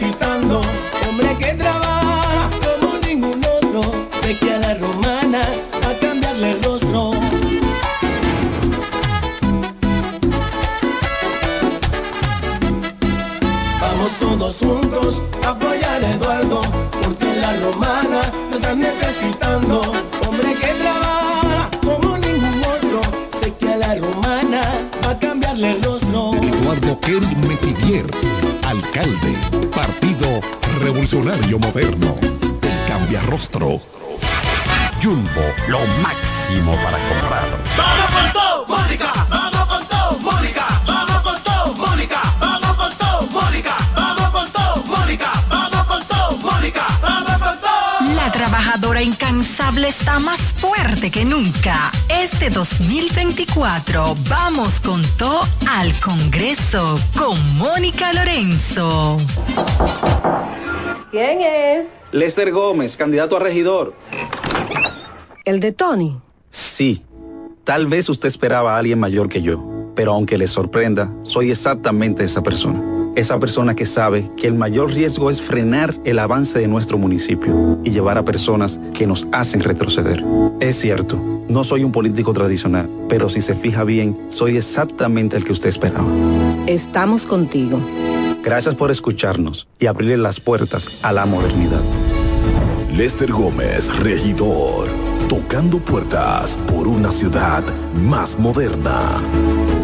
Necesitando, hombre que 2024 vamos con todo al Congreso con Mónica Lorenzo. ¿Quién es? Lester Gómez, candidato a regidor. El de Tony. Sí, tal vez usted esperaba a alguien mayor que yo, pero aunque le sorprenda, soy exactamente esa persona. Esa persona que sabe que el mayor riesgo es frenar el avance de nuestro municipio y llevar a personas que nos hacen retroceder. Es cierto, no soy un político tradicional, pero si se fija bien, soy exactamente el que usted esperaba. Estamos contigo. Gracias por escucharnos y abrirle las puertas a la modernidad. Lester Gómez, regidor, tocando puertas por una ciudad más moderna.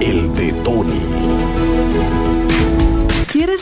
El de Tony.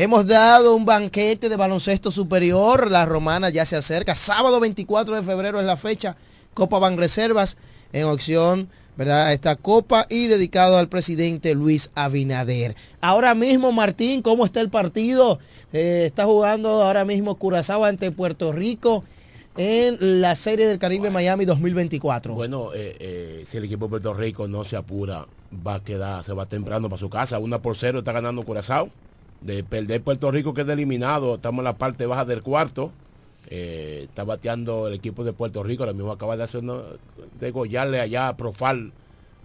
Hemos dado un banquete de baloncesto superior. La romana ya se acerca. Sábado 24 de febrero es la fecha. Copa Ban Reservas en opción ¿verdad? Esta copa y dedicado al presidente Luis Abinader. Ahora mismo, Martín, ¿cómo está el partido? Eh, está jugando ahora mismo Curazao ante Puerto Rico en la Serie del Caribe Miami 2024. Bueno, eh, eh, si el equipo de Puerto Rico no se apura, va a quedar, se va temprano para su casa. Una por cero está ganando Curazao. De perder Puerto Rico que es eliminado, estamos en la parte baja del cuarto. Eh, está bateando el equipo de Puerto Rico, ahora mismo acaba de hacer una, degollarle allá a Profal,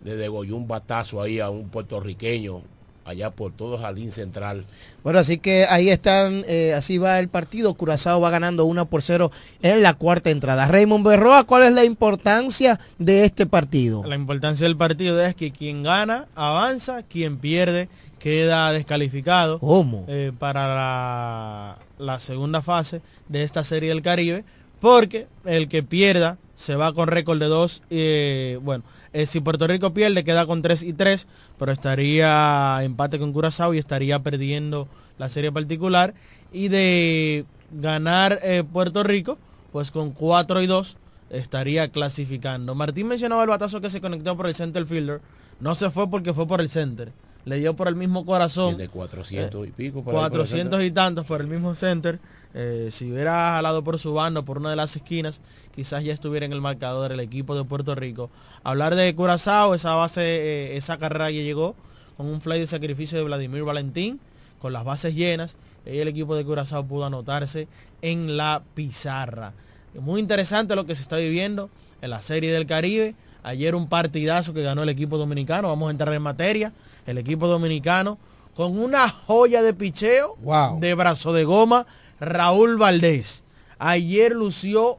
de degolló un batazo ahí a un puertorriqueño, allá por todo Jardín Central. Bueno, así que ahí están, eh, así va el partido. Curazao va ganando 1 por 0 en la cuarta entrada. Raymond Berroa, ¿cuál es la importancia de este partido? La importancia del partido es que quien gana avanza, quien pierde queda descalificado ¿Cómo? eh, para la, la segunda fase de esta serie del Caribe, porque el que pierda se va con récord de 2, eh, bueno, eh, si Puerto Rico pierde queda con 3 y 3, pero estaría empate con Curazao y estaría perdiendo la serie particular. Y de ganar Puerto Rico, pues con 4 y 2 estaría clasificando. Martín mencionaba el batazo que se conectó por el center fielder. No se fue porque fue por el center. Le dio por el mismo corazón. De 400 y pico. por el 400 center. y tantos por el mismo center. Eh, si hubiera jalado por su bando, por una de las esquinas, quizás ya estuviera en el marcador el equipo de Puerto Rico. Hablar de Curazao, esa base, eh, esa carrera ya llegó con un fly de sacrificio de Vladimir Valentín, con las bases llenas, y el equipo de Curazao pudo anotarse en la pizarra. Muy interesante lo que se está viviendo en la Serie del Caribe. Ayer un partidazo que ganó el equipo dominicano. Vamos a entrar en materia. El equipo dominicano con una joya de picheo de brazo de goma, Raúl Valdés. Ayer lució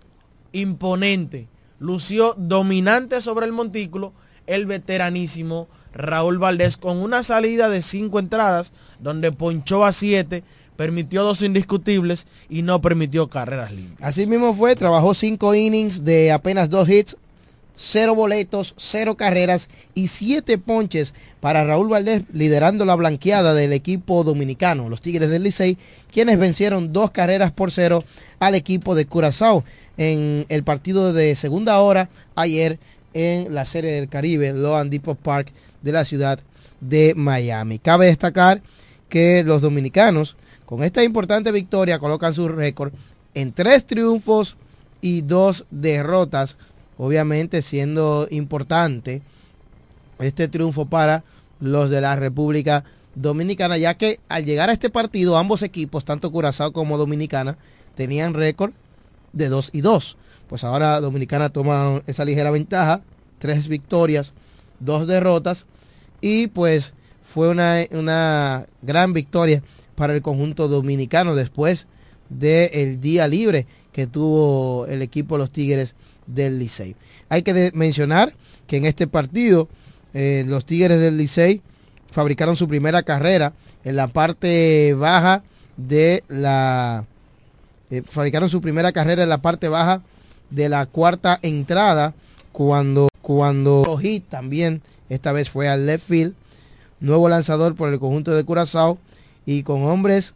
imponente, lució dominante sobre el montículo el veteranísimo Raúl Valdés con una salida de cinco entradas donde ponchó a siete, permitió dos indiscutibles y no permitió carreras limpias. Así mismo fue, trabajó cinco innings de apenas dos hits, cero boletos, cero carreras y siete ponches para Raúl Valdés liderando la blanqueada del equipo dominicano, los Tigres del Licey, quienes vencieron dos carreras por cero al equipo de Curazao en el partido de segunda hora ayer en la Serie del Caribe, Loan Depot Park de la ciudad de Miami. Cabe destacar que los dominicanos con esta importante victoria colocan su récord en tres triunfos y dos derrotas, obviamente siendo importante este triunfo para los de la República Dominicana, ya que al llegar a este partido ambos equipos, tanto Curazao como Dominicana, tenían récord de 2 y 2. Pues ahora Dominicana toma esa ligera ventaja, tres victorias, dos derrotas, y pues fue una, una gran victoria para el conjunto dominicano después del día libre que tuvo el equipo los Tigres del Licey. Hay que mencionar que en este partido eh, los Tigres del Licey fabricaron su primera carrera en la parte baja de la eh, fabricaron su primera carrera en la parte baja de la cuarta entrada cuando cuando hit también esta vez fue al left field nuevo lanzador por el conjunto de Curazao y con hombres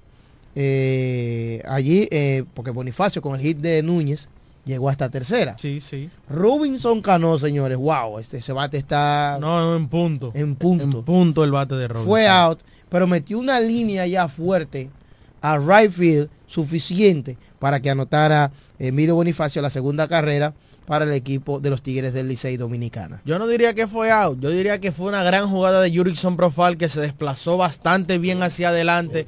eh, allí porque Bonifacio con el hit de Núñez llegó hasta tercera Sí, sí. Robinson Cano señores wow este ese bate está No, en punto. en punto En punto el bate de Robinson. fue out, pero metió una línea ya fuerte a right field suficiente para que anotara Emilio Bonifacio la segunda carrera para el equipo de los Tigres del Licey Dominicana. Yo no diría que fue out, yo diría que fue una gran jugada de Jurickson Profile que se desplazó bastante bien hacia adelante.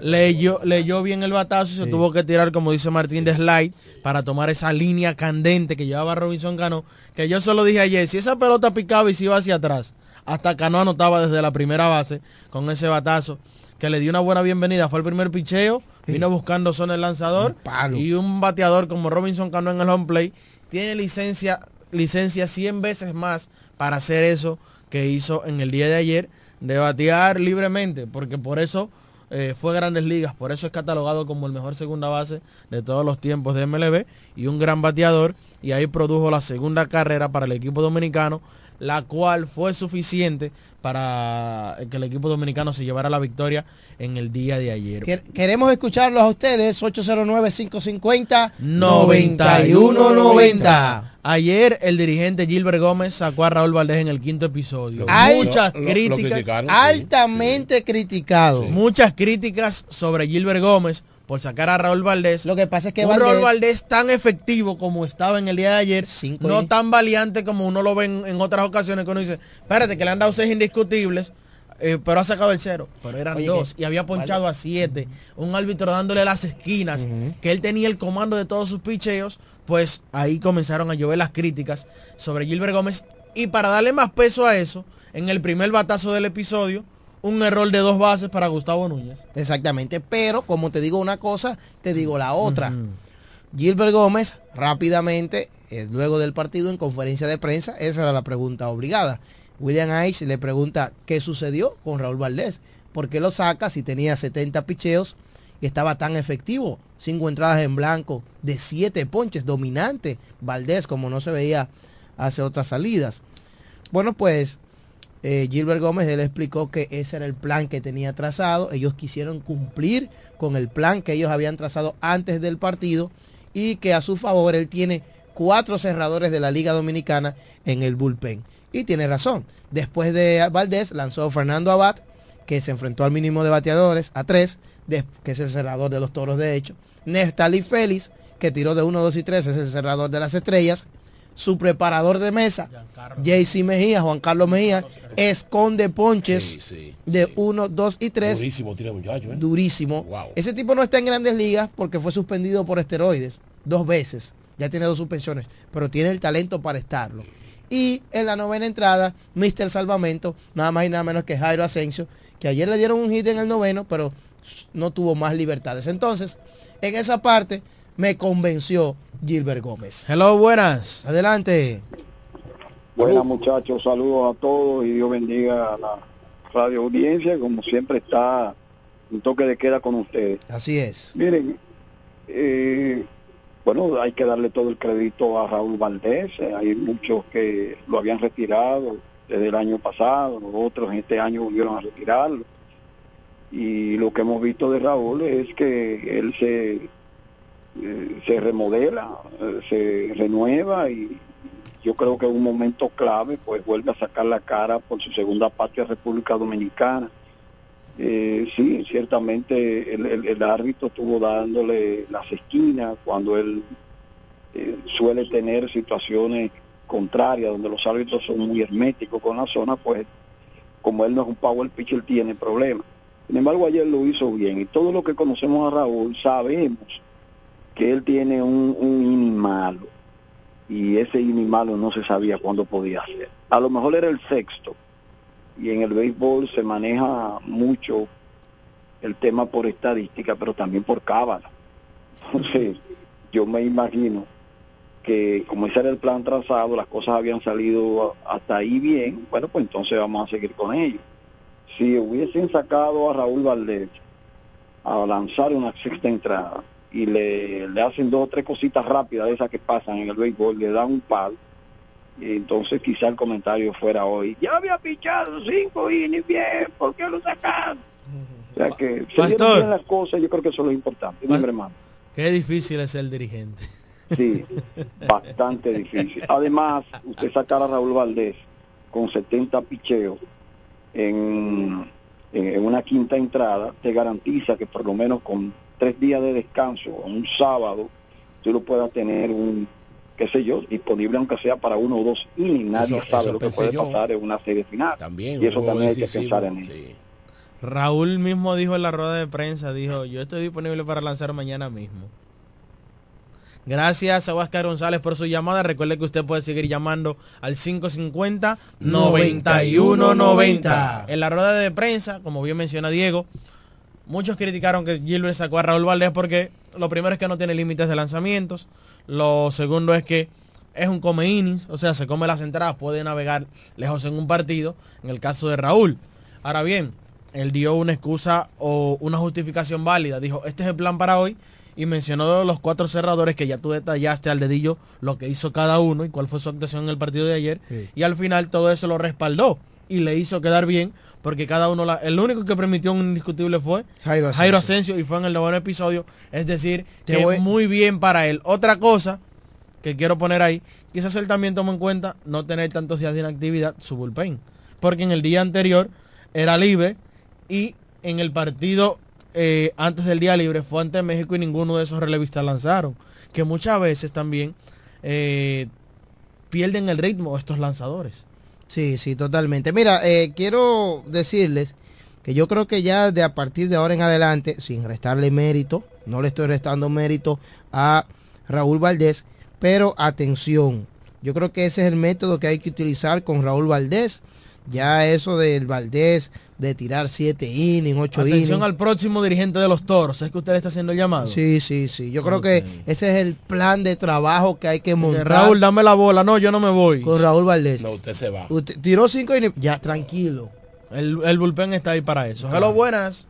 Leyó, leyó bien el batazo y se tuvo que tirar, como dice Martín, de slide para tomar esa línea candente que llevaba Robinson Cano. Que yo solo dije ayer, si esa pelota picaba y se iba hacia atrás, hasta Cano anotaba desde la primera base con ese batazo que le dio una buena bienvenida. Fue el primer picheo, vino buscando zona el lanzador y un bateador como Robinson Cano en el home play tiene licencia, licencia 100 veces más para hacer eso que hizo en el día de ayer, de batear libremente, porque por eso eh, fue Grandes Ligas, por eso es catalogado como el mejor segunda base de todos los tiempos de MLB y un gran bateador, y ahí produjo la segunda carrera para el equipo dominicano, la cual fue suficiente para que el equipo dominicano se llevara la victoria en el día de ayer. Quer- Queremos escucharlos a ustedes, 809-550-9190. Ayer el dirigente Gilbert Gómez sacó a Raúl Valdés en el quinto episodio. Muchas lo- lo críticas, criticaron, sí, altamente criticado. muchas críticas sobre Gilbert Gómez por sacar a Raúl Valdés. Lo que pasa es que un Valdés- Raúl Valdés tan efectivo como estaba en el día de ayer, no tan valiente como uno lo ve en, en otras ocasiones que uno dice, espérate que le han dado seis indiscutibles, eh, pero ha sacado el cero, pero eran Oye, dos que- y había ponchado a siete, un árbitro dándole las esquinas, que él tenía el comando de todos sus picheos, pues ahí comenzaron a llover las críticas sobre Gilbert Gómez. Y para darle más peso a eso, en el primer batazo del episodio, un error de dos bases para Gustavo Núñez. Exactamente, pero como te digo una cosa, te digo la otra. Gilbert Gómez rápidamente, eh, luego del partido en conferencia de prensa, esa era la pregunta obligada. William Ice le pregunta qué sucedió con Raúl Valdés, por qué lo saca si tenía 70 picheos y estaba tan efectivo, cinco entradas en blanco, de siete ponches, dominante Valdés como no se veía hace otras salidas. Bueno, pues eh, Gilbert Gómez, él explicó que ese era el plan que tenía trazado. Ellos quisieron cumplir con el plan que ellos habían trazado antes del partido y que a su favor él tiene cuatro cerradores de la Liga Dominicana en el bullpen. Y tiene razón. Después de Valdés lanzó Fernando Abad, que se enfrentó al mínimo de bateadores, a tres, que es el cerrador de los toros de hecho. Nestali Félix, que tiró de 1, 2 y 3, es el cerrador de las estrellas. Su preparador de mesa, JC Mejía, Juan Carlos Mejía, esconde ponches de 1, 2 y 3. Durísimo tira muchacho, ¿eh? Durísimo. Ese tipo no está en grandes ligas porque fue suspendido por esteroides dos veces. Ya tiene dos suspensiones, pero tiene el talento para estarlo. Y en la novena entrada, Mr. Salvamento, nada más y nada menos que Jairo Asensio, que ayer le dieron un hit en el noveno, pero no tuvo más libertades. Entonces, en esa parte me convenció Gilbert Gómez. Hello, buenas. Adelante. Buenas muchachos, saludos a todos y Dios bendiga a la radio audiencia, como siempre está un toque de queda con ustedes. Así es. Miren, eh, bueno, hay que darle todo el crédito a Raúl Valdés, eh, hay muchos que lo habían retirado desde el año pasado, otros en este año volvieron a retirarlo. Y lo que hemos visto de Raúl es que él se, eh, se remodela, eh, se renueva y yo creo que en un momento clave pues vuelve a sacar la cara por su segunda patria República Dominicana. Eh, sí, ciertamente el, árbitro estuvo dándole las esquinas cuando él eh, suele tener situaciones contrarias donde los árbitros son muy herméticos con la zona, pues como él no es un power pitcher tiene problemas. Sin embargo, ayer lo hizo bien y todo lo que conocemos a Raúl sabemos que él tiene un, un inning malo y ese inning malo no se sabía cuándo podía ser. A lo mejor era el sexto y en el béisbol se maneja mucho el tema por estadística, pero también por cábala. Entonces, yo me imagino que como ese era el plan trazado, las cosas habían salido hasta ahí bien, bueno, pues entonces vamos a seguir con ello. Si hubiesen sacado a Raúl Valdés a lanzar una sexta entrada y le, le hacen dos o tres cositas rápidas de esas que pasan en el béisbol, le dan un palo, y entonces quizá el comentario fuera hoy, ya había pichado cinco innings bien, ¿por qué lo sacaron? O sea que se Pastor. bien las cosas, yo creo que eso es lo importante, hermano. Qué difícil es ser dirigente. Sí, bastante difícil. Además, usted sacar a Raúl Valdés con 70 picheos en- en una quinta entrada, te garantiza que por lo menos con tres días de descanso, un sábado, tú lo puedas tener un, qué sé yo, disponible aunque sea para uno o dos innings. Nadie Eso- sabe eso lo que puede yo. pasar en una serie final. También, y eso también hay que decisivo, pensar en eso. Raúl mismo dijo en la rueda de prensa, dijo, yo estoy disponible para lanzar mañana mismo. Gracias a Oscar González por su llamada. Recuerde que usted puede seguir llamando al 550-9190. En la rueda de prensa, como bien menciona Diego, muchos criticaron que Gilbert sacó a Raúl Valdés porque lo primero es que no tiene límites de lanzamientos. Lo segundo es que es un come innings, o sea, se come las entradas, puede navegar lejos en un partido, en el caso de Raúl. Ahora bien, él dio una excusa o una justificación válida. Dijo, este es el plan para hoy y mencionó los cuatro cerradores que ya tú detallaste al dedillo lo que hizo cada uno y cuál fue su actuación en el partido de ayer. Y al final todo eso lo respaldó y le hizo quedar bien porque cada uno, la- el único que permitió un indiscutible fue Jairo Asensio. Asensio y fue en el noveno episodio. Es decir, Te que voy- muy bien para él. Otra cosa que quiero poner ahí, quizás él también toma en cuenta no tener tantos días de inactividad su bullpen. Porque en el día anterior era libre y en el partido eh, antes del día libre fue ante México y ninguno de esos relevistas lanzaron. Que muchas veces también eh, pierden el ritmo estos lanzadores. Sí, sí, totalmente. Mira, eh, quiero decirles que yo creo que ya de a partir de ahora en adelante, sin restarle mérito, no le estoy restando mérito a Raúl Valdés, pero atención, yo creo que ese es el método que hay que utilizar con Raúl Valdés. Ya eso del Valdés de tirar siete innings, ocho innings. Atención al próximo dirigente de los toros. ¿Es que usted le está haciendo el llamado? Sí, sí, sí. Yo creo que ese es el plan de trabajo que hay que montar. Raúl, dame la bola. No, yo no me voy. Con Raúl Valdés. No, usted se va. Usted tiró cinco innings. Ya, tranquilo. El, el bullpen está ahí para eso. Hello, buenas.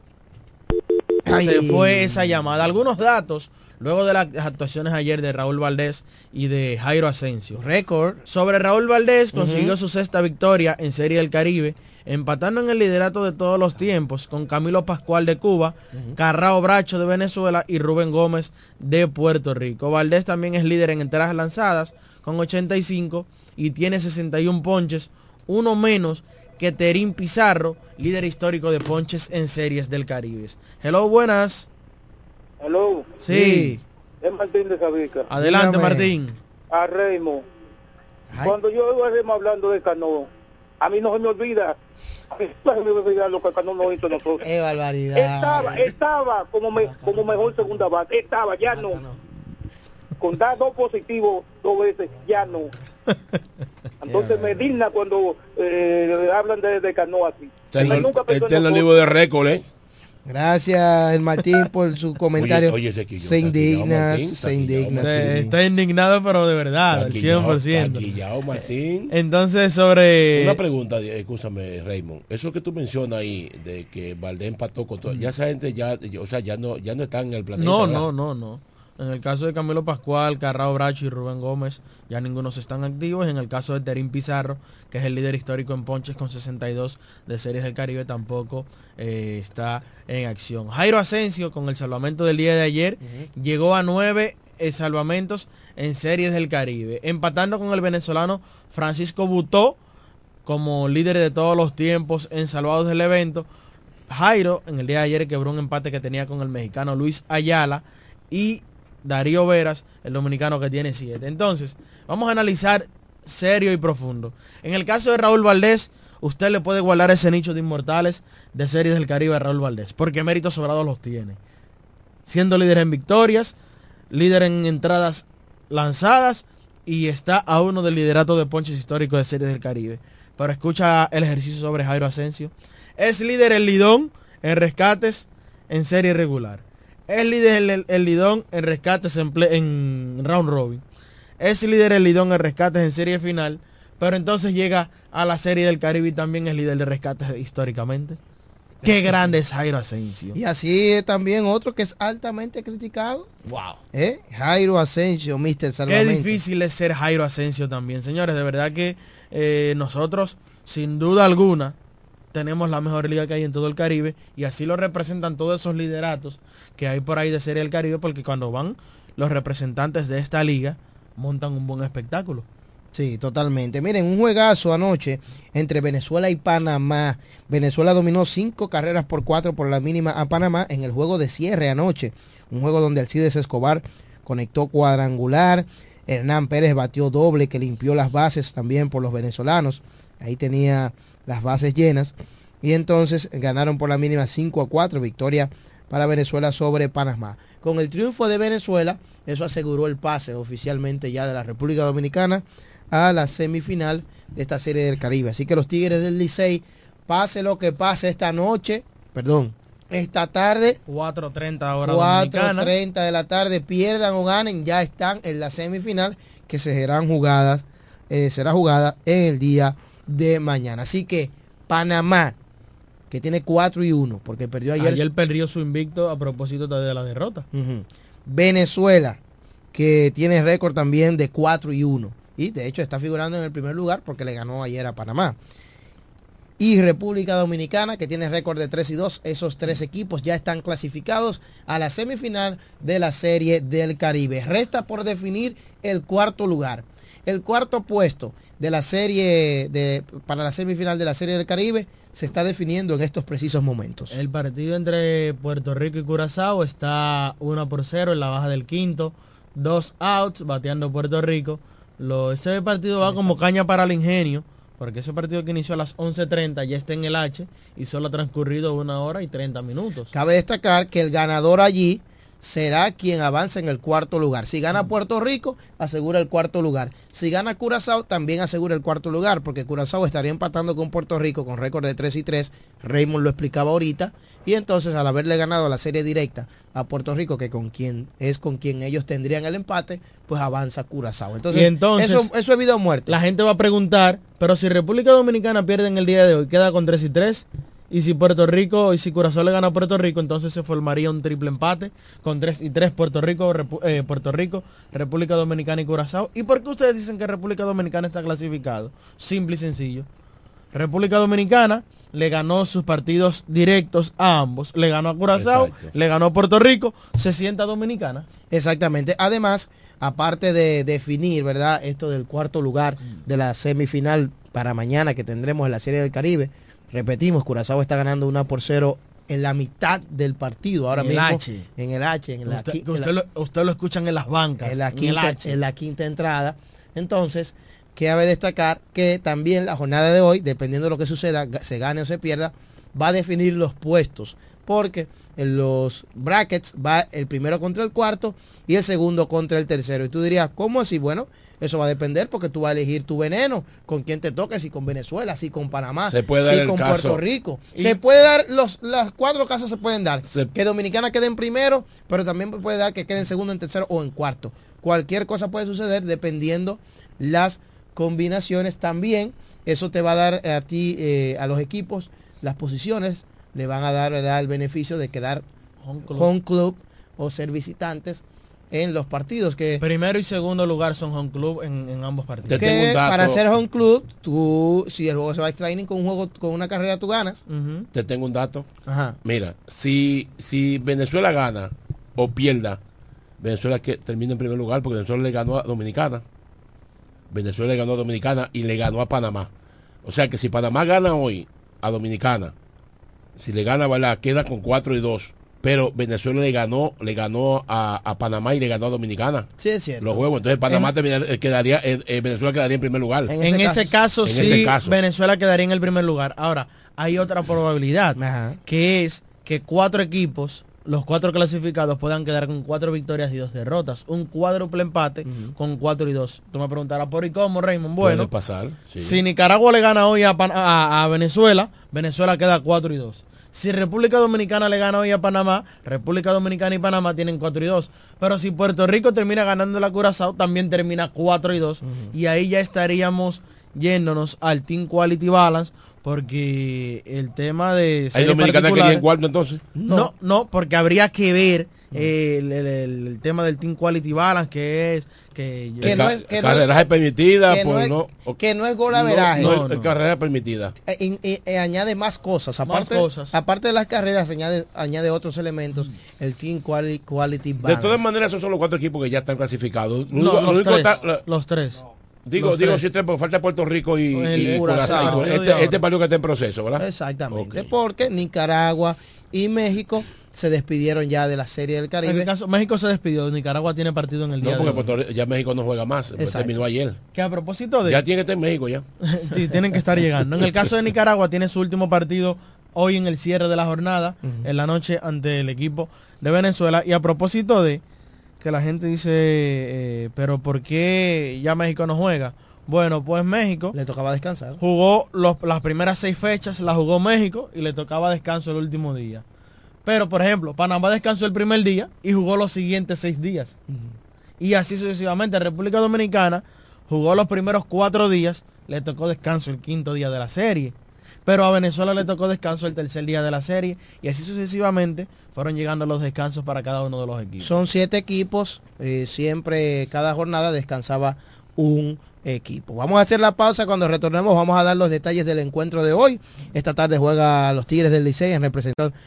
Ay. Se fue esa llamada. Algunos datos luego de las actuaciones ayer de Raúl Valdés y de Jairo Asensio. Récord. Sobre Raúl Valdés consiguió su sexta victoria en Serie del Caribe, empatando en el liderato de todos los tiempos con Camilo Pascual de Cuba, Carrao Bracho de Venezuela y Rubén Gómez de Puerto Rico. Valdés también es líder en entradas lanzadas con 85 y tiene 61 ponches, uno menos que Terín Pizarro, líder histórico de ponches en series del Caribe. Hello, buenas. Hello. Sí. Es Martín de Sabica. Adelante, Martín. A Raymond. Cuando yo oigo a Raymond hablando de Cano, a mí no se me olvida. Lo que Cano no hizo nosotros. Qué barbaridad. Estaba, estaba como, me- como mejor segunda base. Estaba, ya no. Con dar dos positivos dos veces, ya no. Entonces me digna cuando eh, hablan de, de Cano así. Está en Él el- nunca pensó está en el libro de récord, ¿eh? Gracias, el Martín, por su comentario. oye, se indigna, Martín, se indigna. Se- sí. está indignado, pero de verdad, al Taquillao, 100%. taquillao, Martín. Entonces, sobre... Una pregunta, eh, escúchame, Raymond. Eso que tú mencionas ahí de que Valdés empató con todo, ya esa gente ya, o sea, ya no, ya no está en el planeta. No, ¿verdad? no, no, no. En el caso de Camilo Pascual, Carrao Bracho y Rubén Gómez, ya ninguno se están activos. En el caso de Terín Pizarro, que es el líder histórico en ponches con 62 de Series del Caribe, tampoco eh, está en acción. Jairo Asensio, con el salvamento del día de ayer, llegó a nueve eh, salvamentos en Series del Caribe, empatando con el venezolano Francisco Butó como líder de todos los tiempos en salvados del evento. Jairo en el día de ayer quebró un empate que tenía con el mexicano Luis Ayala y Darío Veras, el dominicano que tiene siete. Entonces, vamos a analizar serio y profundo. En el caso de Raúl Valdés, usted le puede guardar ese nicho de inmortales de series del Caribe a Raúl Valdés, porque méritos sobrados los tiene. Siendo líder en victorias, líder en entradas lanzadas y está a uno del liderato de ponches históricos de series del Caribe. Pero escucha el ejercicio sobre Jairo Asensio. Es líder el Lidón en rescates en serie regular. Es líder el, el Lidón en rescates en, round robin. Es líder el Lidón en rescates en serie final. Pero entonces llega a la serie del Caribe y también es líder de rescates históricamente. Qué grande es Jairo Asensio. Y así es también otro que es altamente criticado. Wow. ¿eh? Jairo Asensio, Mr. Qué Salvamento. difícil es ser Jairo Asensio también, señores. De verdad que eh, nosotros, sin duda alguna, tenemos la mejor liga que hay en todo el Caribe y así lo representan todos esos lideratos que hay por ahí de Serie del Caribe porque cuando van los representantes de esta liga montan un buen espectáculo. Sí, totalmente. Miren, un juegazo anoche entre Venezuela y Panamá. Venezuela dominó cinco carreras por cuatro por la mínima a Panamá en el juego de cierre anoche. Un juego donde Alcides Escobar conectó cuadrangular. Hernán Pérez batió doble que limpió las bases también por los venezolanos. Ahí tenía las bases llenas. Y entonces ganaron por la mínima 5 a 4. Victoria para Venezuela sobre Panamá. Con el triunfo de Venezuela, eso aseguró el pase oficialmente ya de la República Dominicana a la semifinal de esta serie del Caribe. Así que los Tigres del Licey, pase lo que pase esta noche, perdón, esta tarde, 4.30 hora dominicana. 4.30 de la tarde, pierdan o ganen, ya están en la semifinal que se serán jugadas, eh, será jugada en el día de mañana. Así que Panamá, que tiene 4 y 1, porque perdió ayer. Ayer perdió su invicto a propósito de la derrota. Venezuela, que tiene récord también de 4 y 1. Y de hecho está figurando en el primer lugar porque le ganó ayer a Panamá. Y República Dominicana, que tiene récord de 3 y 2. Esos tres equipos ya están clasificados a la semifinal de la Serie del Caribe. Resta por definir el cuarto lugar. El cuarto puesto de la serie de, para la semifinal de la Serie del Caribe se está definiendo en estos precisos momentos. El partido entre Puerto Rico y Curazao está 1 por 0 en la baja del quinto. Dos outs, bateando Puerto Rico. Lo, ese partido va como caña para el ingenio, porque ese partido que inició a las 11.30 ya está en el H y solo ha transcurrido una hora y 30 minutos. Cabe destacar que el ganador allí será quien avanza en el cuarto lugar. Si gana Puerto Rico, asegura el cuarto lugar. Si gana Curazao, también asegura el cuarto lugar, porque Curazao estaría empatando con Puerto Rico con récord de 3 y 3. Raymond lo explicaba ahorita. Y entonces, al haberle ganado la serie directa a Puerto Rico, que con quien es con quien ellos tendrían el empate, pues avanza Curazao. Entonces, Y entonces- eso, eso es vida o muerte. La gente va a preguntar, pero si República Dominicana pierde en el día de hoy, queda con 3 y 3. Y si Puerto Rico, y si Curazao le gana a Puerto Rico, entonces se formaría un triple empate con 3 y 3 Puerto Rico, Repu- eh, Puerto Rico, República Dominicana y Curazao. ¿Y por qué ustedes dicen que República Dominicana está clasificado? Simple y sencillo. República Dominicana le ganó sus partidos directos a ambos. Le ganó a Curazao, Exacto. le ganó a Puerto Rico, se sienta Dominicana. Exactamente. Además, aparte de definir, ¿verdad? Esto del cuarto lugar de la semifinal para mañana que tendremos en la Serie del Caribe. Repetimos, Curazao está ganando una por cero en la mitad del partido. Ahora En el H. en el H, en la, Usted, en la- lo, usted lo escuchan en las bancas. en la en el quinta, H. en la quinta entrada. Entonces, cabe destacar que también la jornada de hoy, dependiendo de lo que suceda, se gane o se pierda, va a definir los puestos. Porque en los brackets va el primero contra el cuarto y el segundo contra el tercero. Y tú dirías, ¿cómo así? Bueno, eso va a depender porque tú vas a elegir tu veneno, con quién te toque, si con Venezuela, si con Panamá, Se puede dar si con caso. Puerto Rico. Y- se puede dar, los, los cuatro casos se pueden dar. Que Dominicana quede en primero, pero también puede dar que quede en segundo, en tercero o en cuarto. Cualquier cosa puede suceder dependiendo las combinaciones también. Eso te va a dar a ti, eh, a los equipos, las posiciones, le van a dar ¿verdad? el beneficio de quedar Home home club, o ser visitantes en los partidos que Primero y segundo lugar son home club en, en ambos partidos. que para ser home club, tú, si el juego se va a extra inning con un juego, con una carrera, tú ganas. Te tengo un dato. Ajá. Mira, si, si Venezuela gana o pierda, Venezuela que termina en primer lugar porque Venezuela le ganó a Dominicana. Venezuela le ganó a Dominicana y le ganó a Panamá. O sea que si Panamá gana hoy a Dominicana, si le gana, ¿verdad? Queda con 4 y 2. Pero Venezuela le ganó, le ganó a, a Panamá y le ganó a Dominicana. Sí, es cierto. Los juegos. Entonces Panamá En- eh, quedaría, eh, eh, Venezuela quedaría en primer lugar. En, ese, caso, En sí, ese caso. Venezuela quedaría en el primer lugar. Ahora, hay otra probabilidad, que es que cuatro equipos, los cuatro clasificados, puedan quedar con cuatro victorias y dos derrotas. Un cuádruple empate con cuatro y dos. Tú me preguntarás, ¿por y cómo, Raymond? Bueno, Puede pasar. sí. si Nicaragua le gana hoy a, a- a Venezuela, Venezuela queda 4 y 2. Si República Dominicana le gana hoy a Panamá, República Dominicana y Panamá tienen 4 y 2. Pero si Puerto Rico termina ganando la Curazao, también termina 4 y 2. Y ahí ya estaríamos yéndonos al Team Quality Balance, porque el tema de... ¿Hay Dominicana que en cuarto entonces? no, no, porque habría que ver el, el- el- tema del Team Quality Balance, que es que... Que no es- que no es- que no pues es- no. que no es. No, No, carrera permitida. Eh, in- eh, eh, añade más cosas. Aparte, cosas. aparte de las carreras, añade, añade otros elementos. El Team Quality, quality De Balance. todas maneras, esos son los cuatro equipos que ya están clasificados. Lo lo los, único tres, está- la- los tres. digo, digo, si porque falta Puerto Rico y, y Curazao. Este, este partido que está en proceso, ¿verdad? Exactamente. Porque Nicaragua y México se despidieron ya de la Serie del En Caribe. el caso, México se despidió, Nicaragua tiene partido en el día No, de porque hoy. Ya México no juega más. pues Exacto. terminó ayer. Que a propósito de... Ya tiene que estar en México ya. Sí, tienen que estar llegando. En el caso de Nicaragua, tiene su último partido hoy en el cierre de la jornada, en la noche ante el equipo de Venezuela. Y a propósito de que la gente dice, eh, pero ¿por qué ya México no juega? Bueno, pues México Le tocaba descansar. jugó los- las primeras seis fechas, la jugó México y le tocaba descanso el último día. Pero, por ejemplo, Panamá descansó el primer día y jugó los siguientes seis días. Y así sucesivamente. República Dominicana jugó los primeros cuatro días, le tocó descanso el quinto día de la serie. pero a Venezuela le tocó descanso el tercer día de la serie y así sucesivamente fueron llegando los descansos para cada uno de los equipos. Son siete equipos, eh, siempre cada jornada descansaba un equipo. Vamos a hacer la pausa, cuando retornemos vamos a dar los detalles del encuentro de hoy. Esta tarde juega los Tigres del Licey en representación